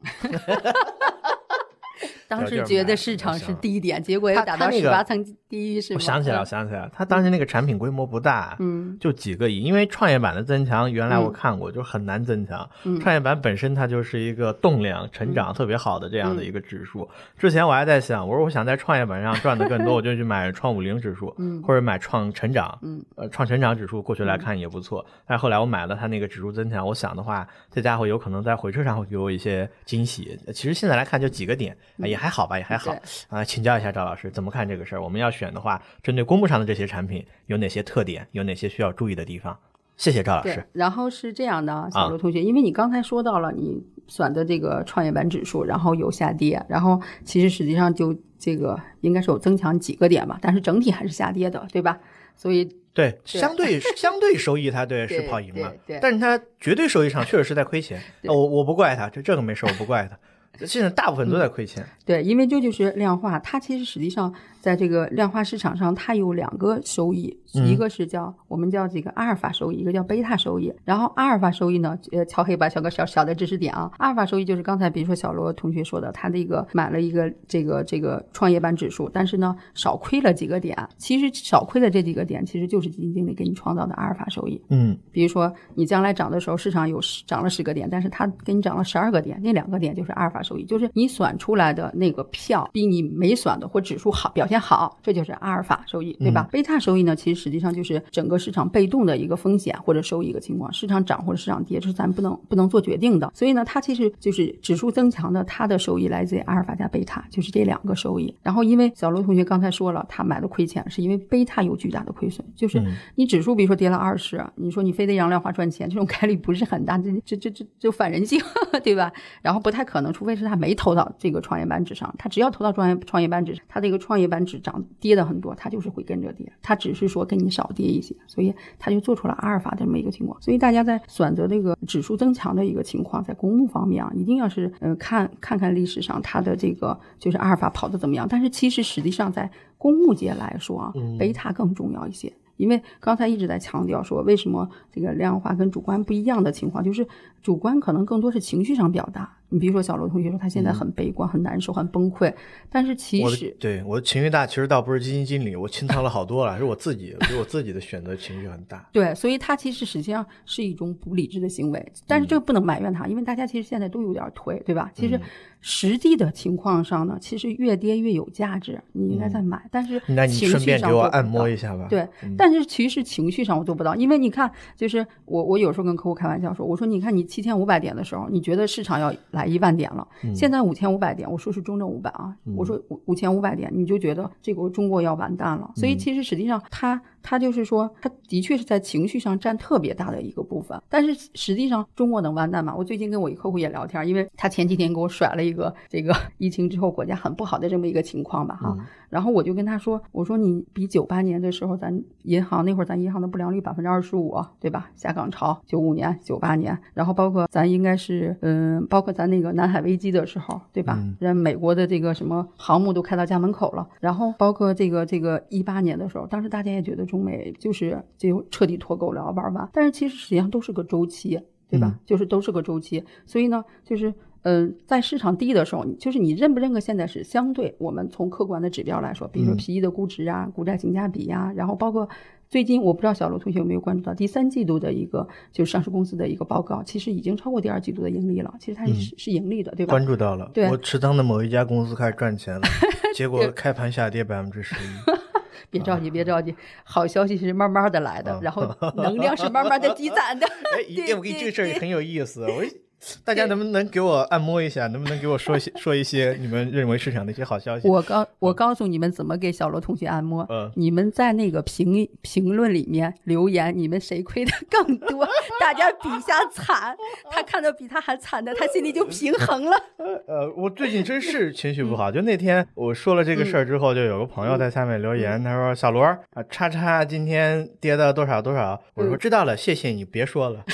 当时觉得市场是低点，结果又他打到十八层低是吗？我想起来，我想起来，他当时那个产品规模不大，嗯就几个亿。因为创业板的增强，原来我嗯看过，就很难增强。嗯创业板本身它就是一个动量、成长特别好的这样的一个指数。之前我还在想，我说我想在创业板上赚的更多，我就去买创五零指数，嗯或者买创成长，嗯呃，创成长指数过去来看也不错。但是后来我买了它那个指数增强，我想的话，这家伙有可能在回撤上会给我一些惊喜。其实现在来看就几个点，啊也还好吧，也还好。啊，请教一下赵老师，怎么看这个事儿？我们要选的话，针对公募上的这些产品，有哪些特点？有哪些需要注意的地方？谢谢赵老师。，然后是这样的小刘同学，因为你刚才说到了你选的这个创业板指数，然后有下跌，然后其实实际上就这个应该是有增强几个点吧，但是整体还是下跌的，对吧？所以对，相对 相对收益，它对是对跑赢了对对，但是它绝对收益上确实是在亏钱。我我不怪他，这这个没事，我不怪他。现在大部分都在亏钱。对，因为这就是量化，它其实实际上在这个量化市场上，它有两个收益，嗯一个是叫我们叫这个阿尔法收益，一个叫贝塔收益。然后阿尔法收益呢，呃，敲黑板小个小小的知识点啊，阿尔法收益就是刚才比如说小罗同学说的，他的一个买了一个这个这个创业板指数，但是呢少亏了几个点，其实少亏的这几个点其实就是基金经理给你创造的阿尔法收益。嗯比如说你将来涨的时候，市场有十涨了十个点，但是他给你涨了十二个点，那两个点就是阿尔法收益，就是你选出来的那个票比你没选的或指数好表现好，这就是阿尔法收益，对吧？贝塔收益呢，其实实际上就是整个市场被动的一个风险或者收益一个情况，市场涨或者市场跌，这是咱不能不能做决定的。所以呢，它其实就是指数增强的，它的收益来自于阿尔法加贝塔，就是这两个收益。然后因为小罗同学刚才说了，他买的亏钱是因为贝塔有巨大的亏损，就是你指数比如说跌了二十，你说你非得让量化赚钱，这种概率不是很大，这这这这就反人性，对吧？然后不太可能，除非是他没投到这个创业板指上，他只要投到创业创业板指，他这个创业板指涨跌的很多，他就是会跟着跌，他只是说跟你少跌一些，所以他就做出了阿尔法这么一个情况。所以大家在选择这个指数增强的一个情况，在公募方面啊，一定要是呃看看看历史上它的这个就是阿尔法跑的怎么样。但是其实实际上在公募界来说啊，贝塔更重要一些。因为刚才一直在强调说，为什么这个量化跟主观不一样的情况，就是主观可能更多是情绪上表达。你比如说小罗同学说他现在很悲观、很难受、很崩溃，但是其实对我的情绪大，其实倒不是基金经理，我清仓了好多了，是我自己，是我自己的选择情绪很大。对，所以他其实实际上是一种不理智的行为，但是这个不能埋怨他，因为大家其实现在都有点颓，对吧？其实实际的情况上呢，其实越跌越有价值，你应该再买，但是那你顺便给我按摩一下吧。对，但是其实情绪上我做不到，因为你看，就是我我有时候跟客户开玩笑说，我说你看你七千五百点的时候，你觉得市场要来一万点了，现在五千五百点，我说是中证五百啊，我说五五千五百点，你就觉得这个中国要完蛋了。所以其实实际上它它就是说，他的确是在情绪上占特别大的一个部分，但是实际上中国能完蛋吗？我最近跟我一客户也聊天，因为他前几天给我甩了一个这个疫情之后国家很不好的这么一个情况吧哈，然后我就跟他说，我说你比九八年的时候，咱银行那会儿咱银行的不良率百分之二十五，对吧？下岗潮九五年、九八年，然后包括咱应该是嗯，包括咱那个南海危机的时候，对吧？人美国的这个什么航母都开到家门口了，然后包括这个这个一八年的时候，当时大家也觉得中美就是就彻底脱钩了，要玩完，但是其实实际上都是个周期。对吧？就是都是个周期，所以呢，就是嗯、呃在市场低的时候，就是你认不认可现在是相对我们从客观的指标来说，比如说 P E 的估值啊、股债性价比呀、然后包括最近我不知道小罗同学有没有关注到第三季度的一个就是上市公司的一个报告，其实已经超过第二季度的盈利了，其实它是、是盈利的，对吧？关注到了，对我持仓的某一家公司开始赚钱了，结果开盘下跌百分之十一。别着急，别着急，好消息是慢慢的来的，然后 能量是慢慢的积攒的。哎，一对我跟你这个事儿也很有意思，我 大家能不能给我按摩一下？能不能给我说一些 说一些你们认为市场的一些好消息？我告我告诉你们怎么给小罗同学按摩。嗯你们在那个评评论里面留言，你们谁亏的更多？大家比一下惨，他看到比他还惨的，他心里就平衡了。呃，我最近真是情绪不好。就那天我说了这个事儿之后，就有个朋友在下面留言，他说：“小罗啊，叉叉今天跌到多少多少。”我说：“知道了，谢谢你，别说了。”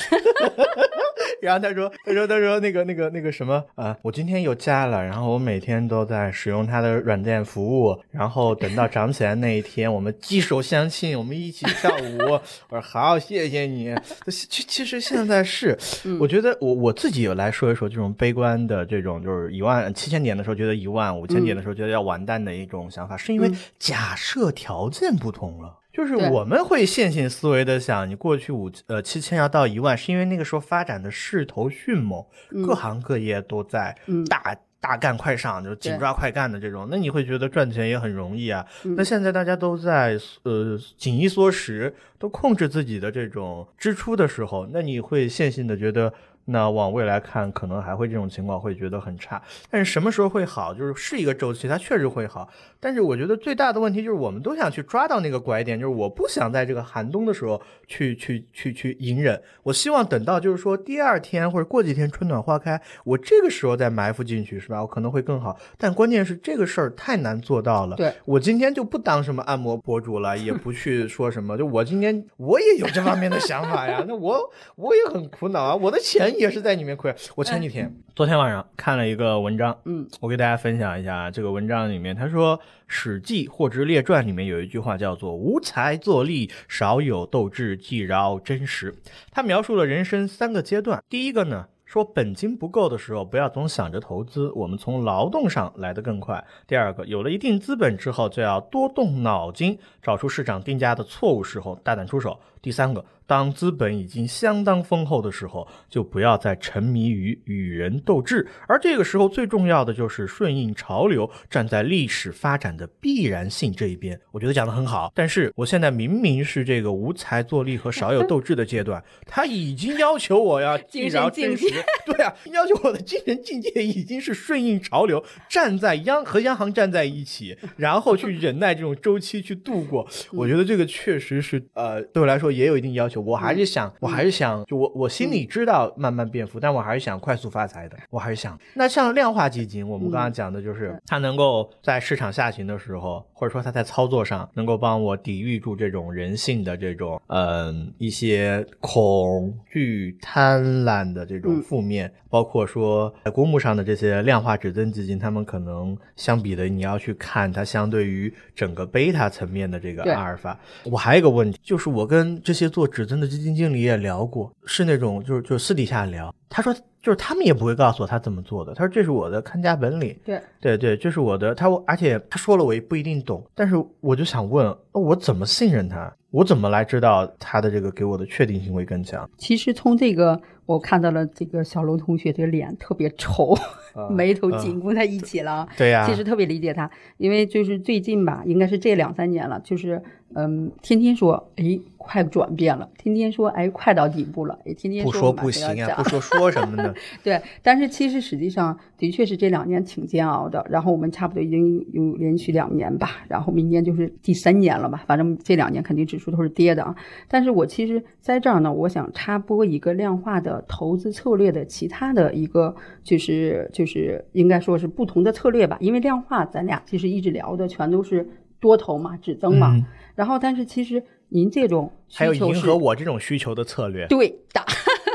然后他说：“他说他说那个那个那个什么啊，我今天又加了，然后我每天都在使用他的软件服务，然后等到涨起来那一天，我们击手相亲，我们一起跳舞。”我说：“好，谢谢你。”其其实现在是，我觉得我我自己来说一说这种悲观的这种，就是一万七千点的时候觉得一万，五千点的时候觉得要完蛋的一种想法，是因为假设条件不同了。就是我们会线性思维的想，你过去五呃七千要到一万，是因为那个时候发展的势头迅猛，各行各业都在大。大干快上，就是紧抓快干的这种，那你会觉得赚钱也很容易啊。那现在大家都在呃紧衣缩食，都控制自己的这种支出的时候，那你会线性的觉得，那往未来看，可能还会这种情况会觉得很差。但是什么时候会好，就是是一个周期，它确实会好。但是我觉得最大的问题就是，我们都想去抓到那个拐点，就是我不想在这个寒冬的时候去去去去隐忍，我希望等到就是说第二天或者过几天春暖花开，我这个时候再埋伏进去，是吧？我可能会更好。但关键是这个事儿太难做到了。对我今天就不当什么按摩博主了，也不去说什么，就我今天我也有这方面的想法呀。那我我也很苦恼啊，我的钱 也是在里面亏。我前几天、昨天晚上看了一个文章，嗯，我给大家分享一下这个文章里面，他说《史记·货殖列传》里面有一句话叫做“无才作力，少有斗志，既饶真实”。他描述了人生三个阶段。第一个呢，说本金不够的时候，不要总想着投资，我们从劳动上来得更快。第二个，有了一定资本之后，就要多动脑筋，找出市场定价的错误时候，大胆出手。第三个，当资本已经相当丰厚的时候，就不要再沉迷于与人斗智，而这个时候最重要的就是顺应潮流，站在历史发展的必然性这一边。我觉得讲得很好，但是我现在明明是这个无才作力和少有斗志的阶段，他已经要求我要精神境界，对啊，要求我的精神境界已经是顺应潮流，站在央和央行站在一起，然后去忍耐这种周期去度过。我觉得这个确实是呃，对我来说也有一定要求。我还是想，我还是想，就我我心里知道慢慢变富，但我还是想快速发财的。我还是想，那像量化基金，我们刚刚讲的就是它能够在市场下行的时候，或者说它在操作上能够帮我抵御住这种人性的这种嗯一些恐惧、贪婪的这种嗯负面，包括说在公募上的这些量化指增基金，他们可能相比的，你要去看它相对于整个贝塔层面的这个阿尔法。我还有一个问题，就是我跟这些做指增的基金经理也聊过，是那种就是就是私底下聊，他说就是他们也不会告诉我他怎么做的，他说这是我的看家本领。对，对对，这是我的，他而且他说了我也不一定懂，但是我就想问，呃我怎么信任他？我怎么来知道他的这个给我的确定性会更强？其实从这个我看到了这个小龙同学的脸特别丑，眉头紧箍在一起了。对呀、其实特别理解他，因为就是最近吧，应该是这两三年了，就是嗯，天天说哎快转变了，天天说哎快到底部了，也天天不说不行啊，不说说什么呢？对，但是其实实际上的确是这两年挺煎熬的。然后我们差不多已经有连续两年吧，然后明年就是第三年了吧。反正这两年肯定指数都是跌的啊。但是我其实在这儿呢，我想插播一个量化的投资策略的其他的一个，就是就是应该说是不同的策略吧。因为量化咱俩其实一直聊的全都是多头嘛，只增嘛。嗯然后但是其实您这种还有迎合我这种需求的策略对的，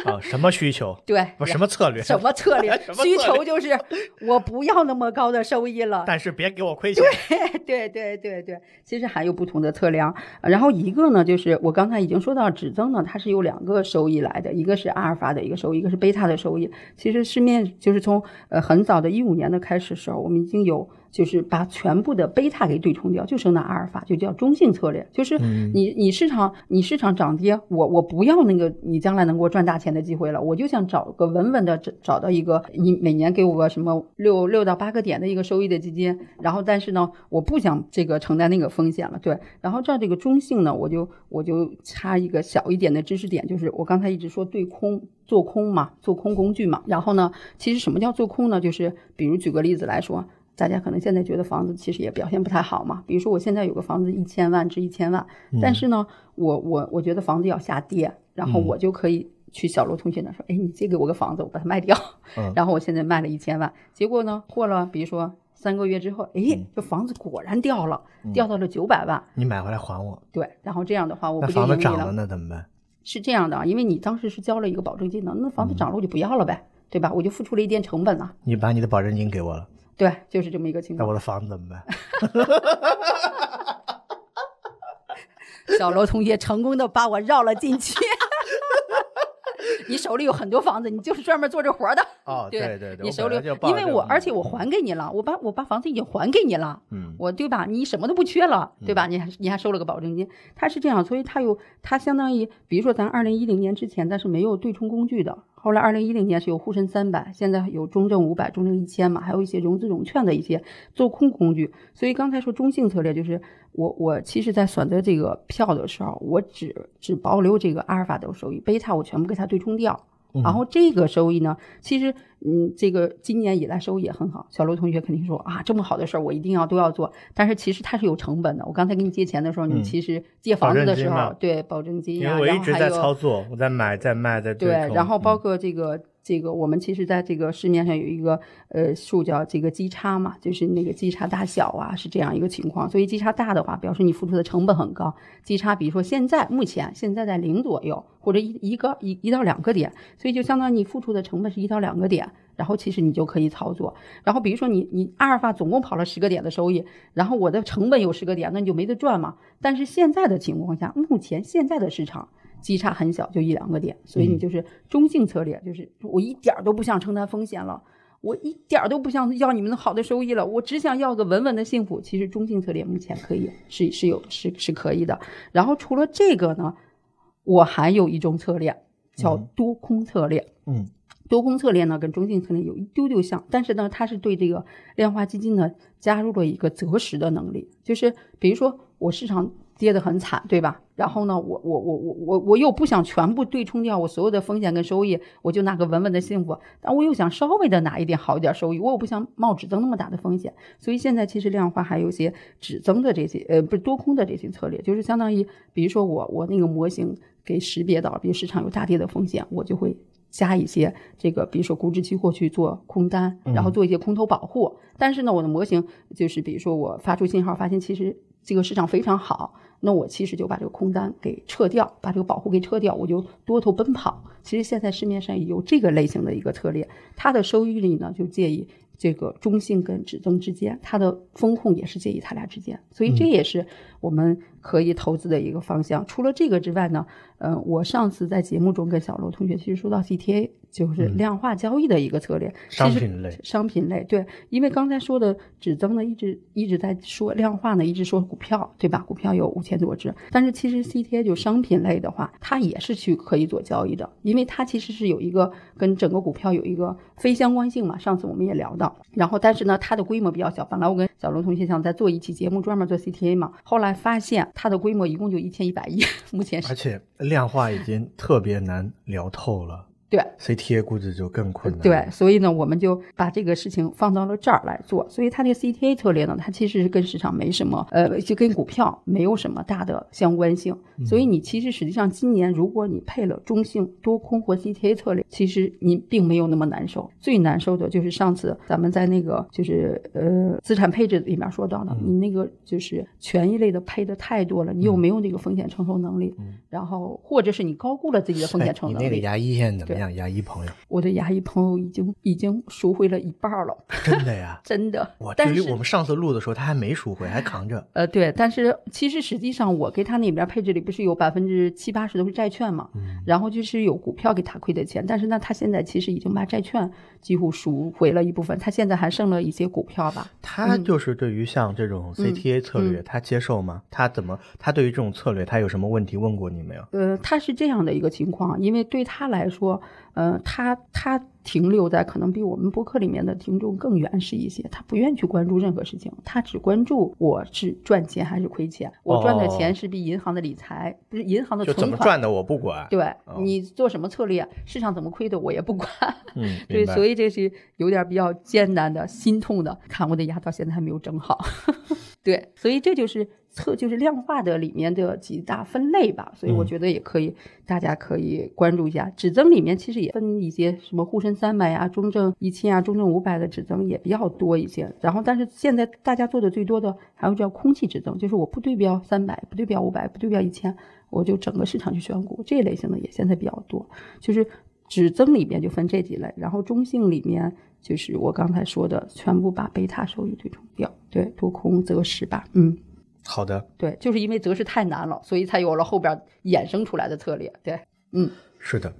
啊？什么需求？对不什么策略？什么策略 需求就是我不要那么高的收益了。但是别给我亏钱。对对对对对，其实还有不同的测量。然后一个呢，就是我刚才已经说到，指增呢，它是有两个收益来的，一个是阿尔法的一个收益，一个是贝塔的收益。其实市面就是从呃很早的一五年的开始时候，我们已经有。就是把全部的贝塔给对冲掉，就剩那阿尔法，就叫中性策略。就是你你市场你市场涨跌，我我不要那个你将来能给我赚大钱的机会了，我就想找个稳稳的找找到一个你每年给我个什么六六到八个点的一个收益的基金，然后但是呢，我不想这个承担那个风险了，对。然后这儿这个中性呢，我就我就插一个小一点的知识点，就是我刚才一直说对空。做空嘛，做空工具嘛。然后呢，其实什么叫做空呢？就是比如举个例子来说，大家可能现在觉得房子其实也表现不太好嘛。比如说我现在有个房子一千万至一千万，但是呢，我我我觉得房子要下跌，然后我就可以去小罗同学那说，哎，你借给我个房子，我把它卖掉。嗯 然后我现在卖了一千万，结果呢，过了比如说三个月之后，哎，这房子果然掉了，掉到了九百万。你买回来还我，对，然后这样的话，我那房子涨了了？那怎么办？是这样的啊，因为你当时是交了一个保证金的，那房子涨了我就不要了呗，对吧？我就付出了一点成本了。你把你的保证金给我了，对，就是这么一个情况。那我的房子怎么办？小罗同学成功的把我绕了进去。你手里有很多房子，你就是专门做这活儿的。哦，对对对，你手里因为我而且我还给你了，我把我把房子已经还给你了，嗯我对吧？你什么都不缺了，对吧？你还你还收了个保证金，他是这样，所以他有他相当于，比如说咱二零一零年之前，但是没有对冲工具的，后来二零一零年是有沪深三百，现在有中证五百、中证一千嘛，还有一些融资融券的一些做空工具。所以刚才说中性策略，就是我我其实在选择这个票的时候，我只只保留这个阿尔法的收益，贝塔我全部给它对冲掉。然后这个收益呢，其实嗯，这个今年以来收益也很好。小罗同学肯定说啊，这么好的事儿我一定要都要做，但是其实它是有成本的。我刚才给你借钱的时候，你嗯其实借房子的时候，对保证金呀、因为我一直在然后还有操作，我在买，在卖，在对，然后包嗯括这个、这个，我们其实在这个市面上有一个呃数叫这个基差嘛，就是那个基差大小啊，是这样一个情况。所以基差大的话，表示你付出的成本很高。基差比如说现在目前现在在零左右，或者一一个一一到两个点，所以就相当于你付出的成本是一到两个点，然后其实你就可以操作。然后比如说你你阿尔法总共跑了十个点的收益，然后我的成本有十个点，那你就没得赚嘛。但是现在的情况下，目前现在的市场。基差很小，就一两个点，所以你就是中性策略，就是我一点儿都不想承担风险了，我一点儿都不想要你们的好的收益了，我只想要个稳稳的幸福。其实中性策略目前可以是是有是是可以的。然后除了这个呢，我还有一种策略叫嗯多空策略。嗯多空策略呢，跟中性策略有一丢丢像，但是呢，它是对这个量化基金呢加入了一个择时的能力，就是比如说我市场跌得很惨，对吧？然后呢，我我我我我我又不想全部对冲掉我所有的风险跟收益，我就拿个稳稳的幸福，但我又想稍微的拿一点好一点收益，我又不想冒只增那么大的风险，所以现在其实量化还有一些只增的这些呃不是多空的这些策略，就是相当于比如说我我那个模型给识别到，比如市场有大跌的风险，我就会。加一些这个，比如说股指期货去做空单，然后做一些空头保护。但是呢，我的模型就是，比如说我发出信号，发现其实这个市场非常好，那我其实就把这个空单给撤掉，把这个保护给撤掉，我就多头奔跑。其实现在市面上也有这个类型的一个策略，它的收益率呢就介于这个中性跟止增之间，它的风控也是介于它俩之间，所以这也是我们可以投资的一个方向。除了这个之外呢，呃，我上次在节目中跟小罗同学其实说到 CTA，就是量化交易的一个策略，商品类商品类对，因为刚才说的指增呢，一直一直在说量化呢，一直说股票对吧？股票有五千多只，但是其实 CTA 就商品类的话，它也是去可以做交易的，因为它其实是有一个跟整个股票有一个非相关性嘛。上次我们也聊到，然后但是呢，它的规模比较小。本来我跟小罗同学想再做一期节目专门做 CTA 嘛，后来发现它的规模一共就一千一百亿，目前是。而且量化已经特别难聊透了。对。，CTA 估计就更困难。对，，所以呢，我们就把这个事情放到了这儿来做。所以它这个 CTA 策略呢，它其实是跟市场没什么，呃，就跟股票没有什么大的相关性。所以你其实实际上今年如果你配了中性多空或 CTA 策略，其实你并没有那么难受。最难受的就是上次咱们在那个就是呃资产配置里面说到的，你那个就是权益类的配的太多了，你有没有那个风险承受能力？然后或者是你高估了自己的风险哎承受能力。你那个牙医现在怎么对样？牙医朋友，我的牙医朋友已经已经赎回了一半了，真的呀！真的。我但是我们上次录的时候，他还没赎回，还扛着。呃，对，但是其实实际上我给他那边配置里不是有百分之七八十都是债券嘛，嗯然后就是有股票给他亏的钱，但是呢，他现在其实已经把债券几乎赎回了一部分，他现在还剩了一些股票吧。他就是对于像这种 CTA 策略，嗯他接受吗？他怎么？他对于这种策略，他有什么问题问过你没有？呃，他是这样的一个情况，因为对他来说，呃，他他停留在可能比我们博客里面的听众更原始一些，他不愿意去关注任何事情，他只关注我是赚钱还是亏钱，我赚的哦钱是比银行的理财，不是银行的存款。怎么赚的我不管。对、哦你做什么策略，市场怎么亏的我也不管。嗯，对，所以这是有点比较艰难的、心痛的。看我的牙到现在还没有整好。对，所以这就是测就是量化的里面的几大分类吧。所以我嗯觉得也可以，大家可以关注一下。指增里面其实也分一些什么沪深三百啊、中证一千啊、中证五百的指增也比较多一些。然后，但是现在大家做的最多的还有叫空气指增，就是我不对标三百，不对标五百，不对标一千，我就整个市场去选股，这一类型的也现在比较多。就是指增里面就分这几类，然后中性里面就是我刚才说的，全部把贝塔收益对冲掉，对，多空择时吧，嗯，好的，对，就是因为择时太难了，所以才有了后边衍生出来的策略，对，嗯，是的。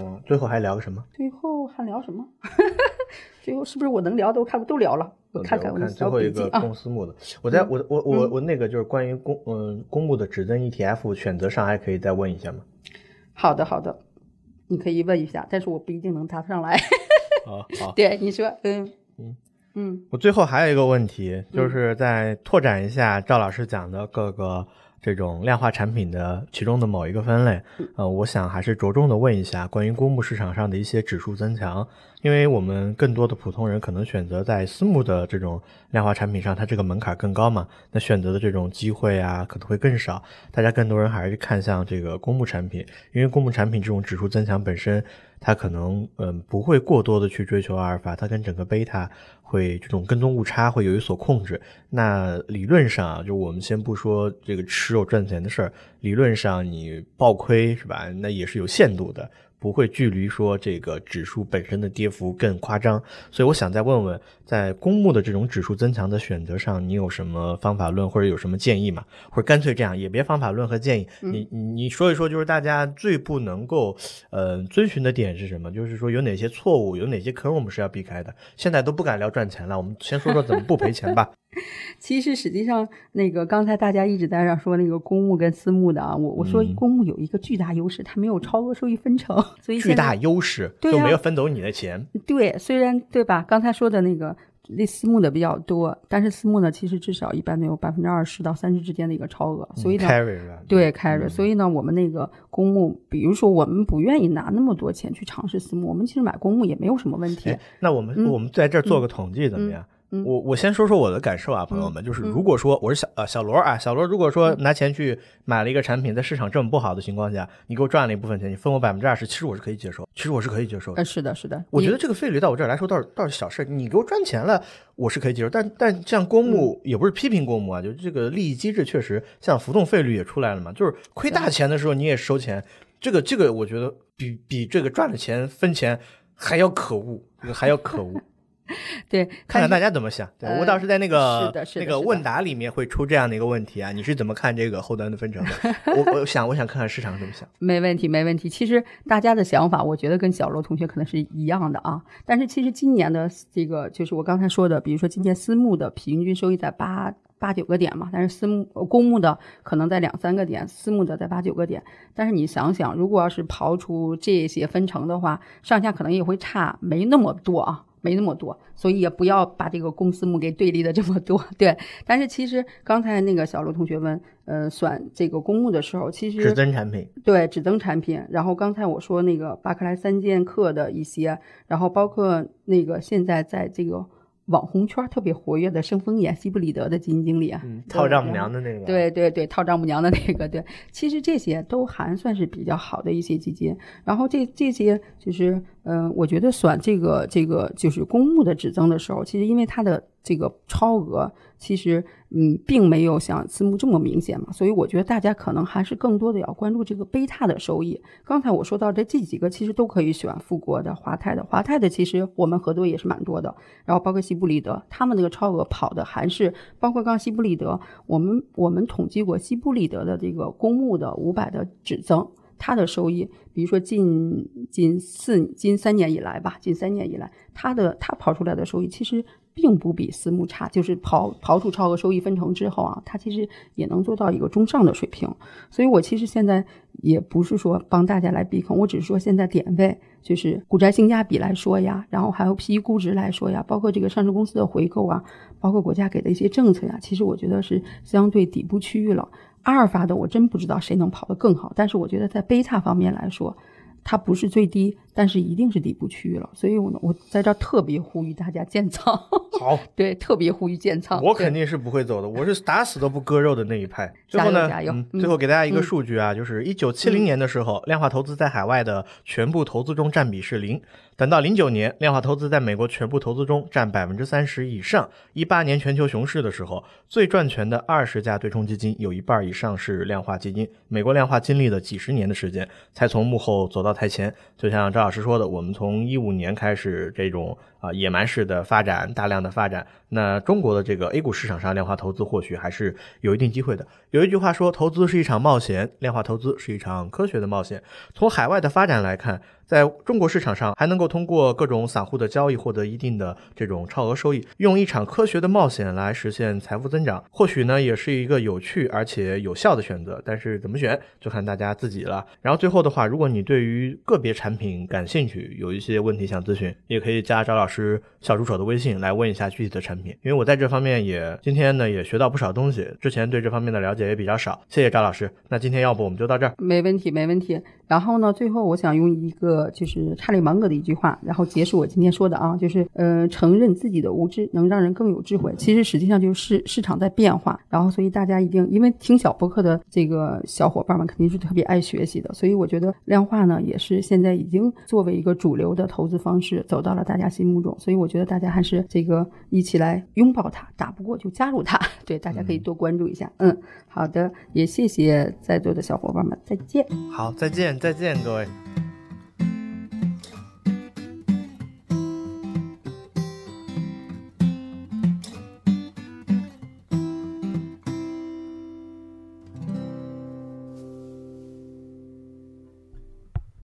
嗯，最后还聊个什么？最后还聊什么？最后是不是我能聊的我看都聊了？我看我我看最后一个公司募的，我在我我我我那个就是关于公嗯公募的指增 ETF 选择上，还可以再问一下吗？好的好的，你可以问一下，但是我不一定能答得上来。好好。对，你说，嗯嗯嗯我最后还有一个问题，就是在拓展一下赵老师讲的各个这种量化产品的其中的某一个分类。呃，我想还是着重的问一下关于公募市场上的一些指数增强，因为我们更多的普通人可能选择在私募的这种量化产品上，它这个门槛更高嘛，那选择的这种机会啊可能会更少。大家更多人还是看向这个公募产品，因为公募产品这种指数增强本身，它可能嗯不会过多的去追求阿尔法，它跟整个贝塔会这种跟踪误差会有一所控制。那理论上啊，就我们先不说这个吃肉赚钱的事儿，理论上你爆亏是吧？那也是有限度的。不会距离说这个指数本身的跌幅更夸张，所以我想再问问，在公募的这种指数增强的选择上，你有什么方法论或者有什么建议吗？或者干脆这样，也别方法论和建议，你你你说一说，就是大家最不能够呃遵循的点是什么？就是说有哪些错误，有哪些坑我们是要避开的？现在都不敢聊赚钱了，我们先说说怎么不赔钱吧。其实实际上，那个刚才大家一直在那说那个公募跟私募的啊，我我说公募有一个巨大优势，它没有超额收益分成，所以巨大优势就没有分走你的钱。对，虽然对吧？刚才说的那个那私募的比较多，但是私募呢，其实至少一般都有百分之二十到三十之间的一个超额，所以呢对 carry，所以呢，我们那个公募，比如说我们不愿意拿那么多钱去尝试私募，我们其实买公募也没有什么问题。那我们我们在这儿做个统计怎么样？我我先说说我的感受啊，朋友们，就是如果说我是小呃小罗啊，小罗如果说拿钱去买了一个产品，在市场这么不好的情况下，你给我赚了一部分钱，你分我百分之二十，其实我是可以接受，其实我是可以接受。呃，是的，是的，我觉得这个费率到我这儿来说倒是倒是小事，你给我赚钱了，我是可以接受。但但像公募也不是批评公募啊，就这个利益机制确实像浮动费率也出来了嘛，就是亏大钱的时候你也收钱，这个这个我觉得比比这个赚了钱分钱还要可恶，还要可恶。对，看看大家怎么想。对我倒是在那个那个问答里面会出这样的一个问题啊，你是怎么看这个后端的分成的？我我想我想看看市场怎么想。没问题，没问题。其实大家的想法，我觉得跟小罗同学可能是一样的啊。但是其实今年的这个就是我刚才说的，比如说今年私募的平均收益在八八九个点嘛，但是私募公募的可能在两三个点，私募的在八九个点。但是你想想，如果要是刨出这些分成的话，上下可能也会差没那么多啊。没那么多，所以也不要把这个公私募给对立的这么多。对，但是其实刚才那个小卢同学问，呃，选这个公募的时候，其实指增产品，对，指增产品。然后刚才我说那个巴克莱三剑客的一些，然后包括那个现在在这个。网红圈特别活跃的盛丰眼西布里德的基金经理啊，套丈母娘的那个，对对对，套丈母娘的那个，对，其实这些都还算是比较好的一些基金。然后这这些就是，嗯，我觉得选这个这个就是公募的指增的时候，其实因为它的。这个超额其实，嗯，并没有像私募这么明显嘛，所以我觉得大家可能还是更多的要关注这个贝塔的收益。刚才我说到的这几个，其实都可以选富国的、华泰的。华泰的其实我们合作也是蛮多的，然后包括西布里德，他们那个超额跑的还是包括刚西布里德，我们我们统计过西布里德的这个公募的五百的指增，它的收益，比如说近近四近三年以来吧，近三年以来，它的它跑出来的收益其实。并不比私募差，就是刨刨除超额收益分成之后啊，它其实也能做到一个中上的水平。所以我其实现在也不是说帮大家来避坑，我只是说现在点位就是股债性价比来说呀，然后还有 P/E 估值来说呀，包括这个上市公司的回购啊，包括国家给的一些政策呀，其实我觉得是相对底部区域了。阿尔法的我真不知道谁能跑得更好，但是我觉得在贝塔方面来说。它不是最低，但是一定是底部区域了，所以我呢，我在这儿特别呼吁大家建仓。好，对，特别呼吁建仓。我肯定是不会走的，我是打死都不割肉的那一派。加油加油！最后给大家一个数据啊，就是一九七零年的时候，量化投资在海外的全部投资中占比是零。等到零九年，量化投资在美国全部投资中占百分之三十以上。一八年全球熊市的时候，最赚钱的二十家对冲基金有一半以上是量化基金。美国量化经历了几十年的时间，才从幕后走到台前。就像赵老师说的，我们从一五年开始这种啊野蛮式的发展，大量的发展。那中国的这个 A 股市场上，量化投资或许还是有一定机会的。有一句话说，投资是一场冒险，量化投资是一场科学的冒险。从海外的发展来看。在中国市场上，还能够通过各种散户的交易获得一定的这种超额收益，用一场科学的冒险来实现财富增长，或许呢也是一个有趣而且有效的选择。但是怎么选，就看大家自己了。然后最后的话，如果你对于个别产品感兴趣，有一些问题想咨询，也可以加赵老师小助手的微信来问一下具体的产品。因为我在这方面也今天呢也学到不少东西，之前对这方面的了解也比较少。谢谢赵老师，那今天要不我们就到这儿。没问题，没问题。然后呢，最后我想用一个就是查理芒格的一句话，然后结束我今天说的啊，就是呃，承认自己的无知能让人更有智慧。其实实际上就是市市场在变化，然后所以大家一定因为听小博客的这个小伙伴们肯定是特别爱学习的，所以我觉得量化呢也是现在已经作为一个主流的投资方式走到了大家心目中，所以我觉得大家还是这个一起来拥抱它，打不过就加入它。对，大家可以多关注一下。嗯，好的，也谢谢在座的小伙伴们，再见。好，再见，再见，各位。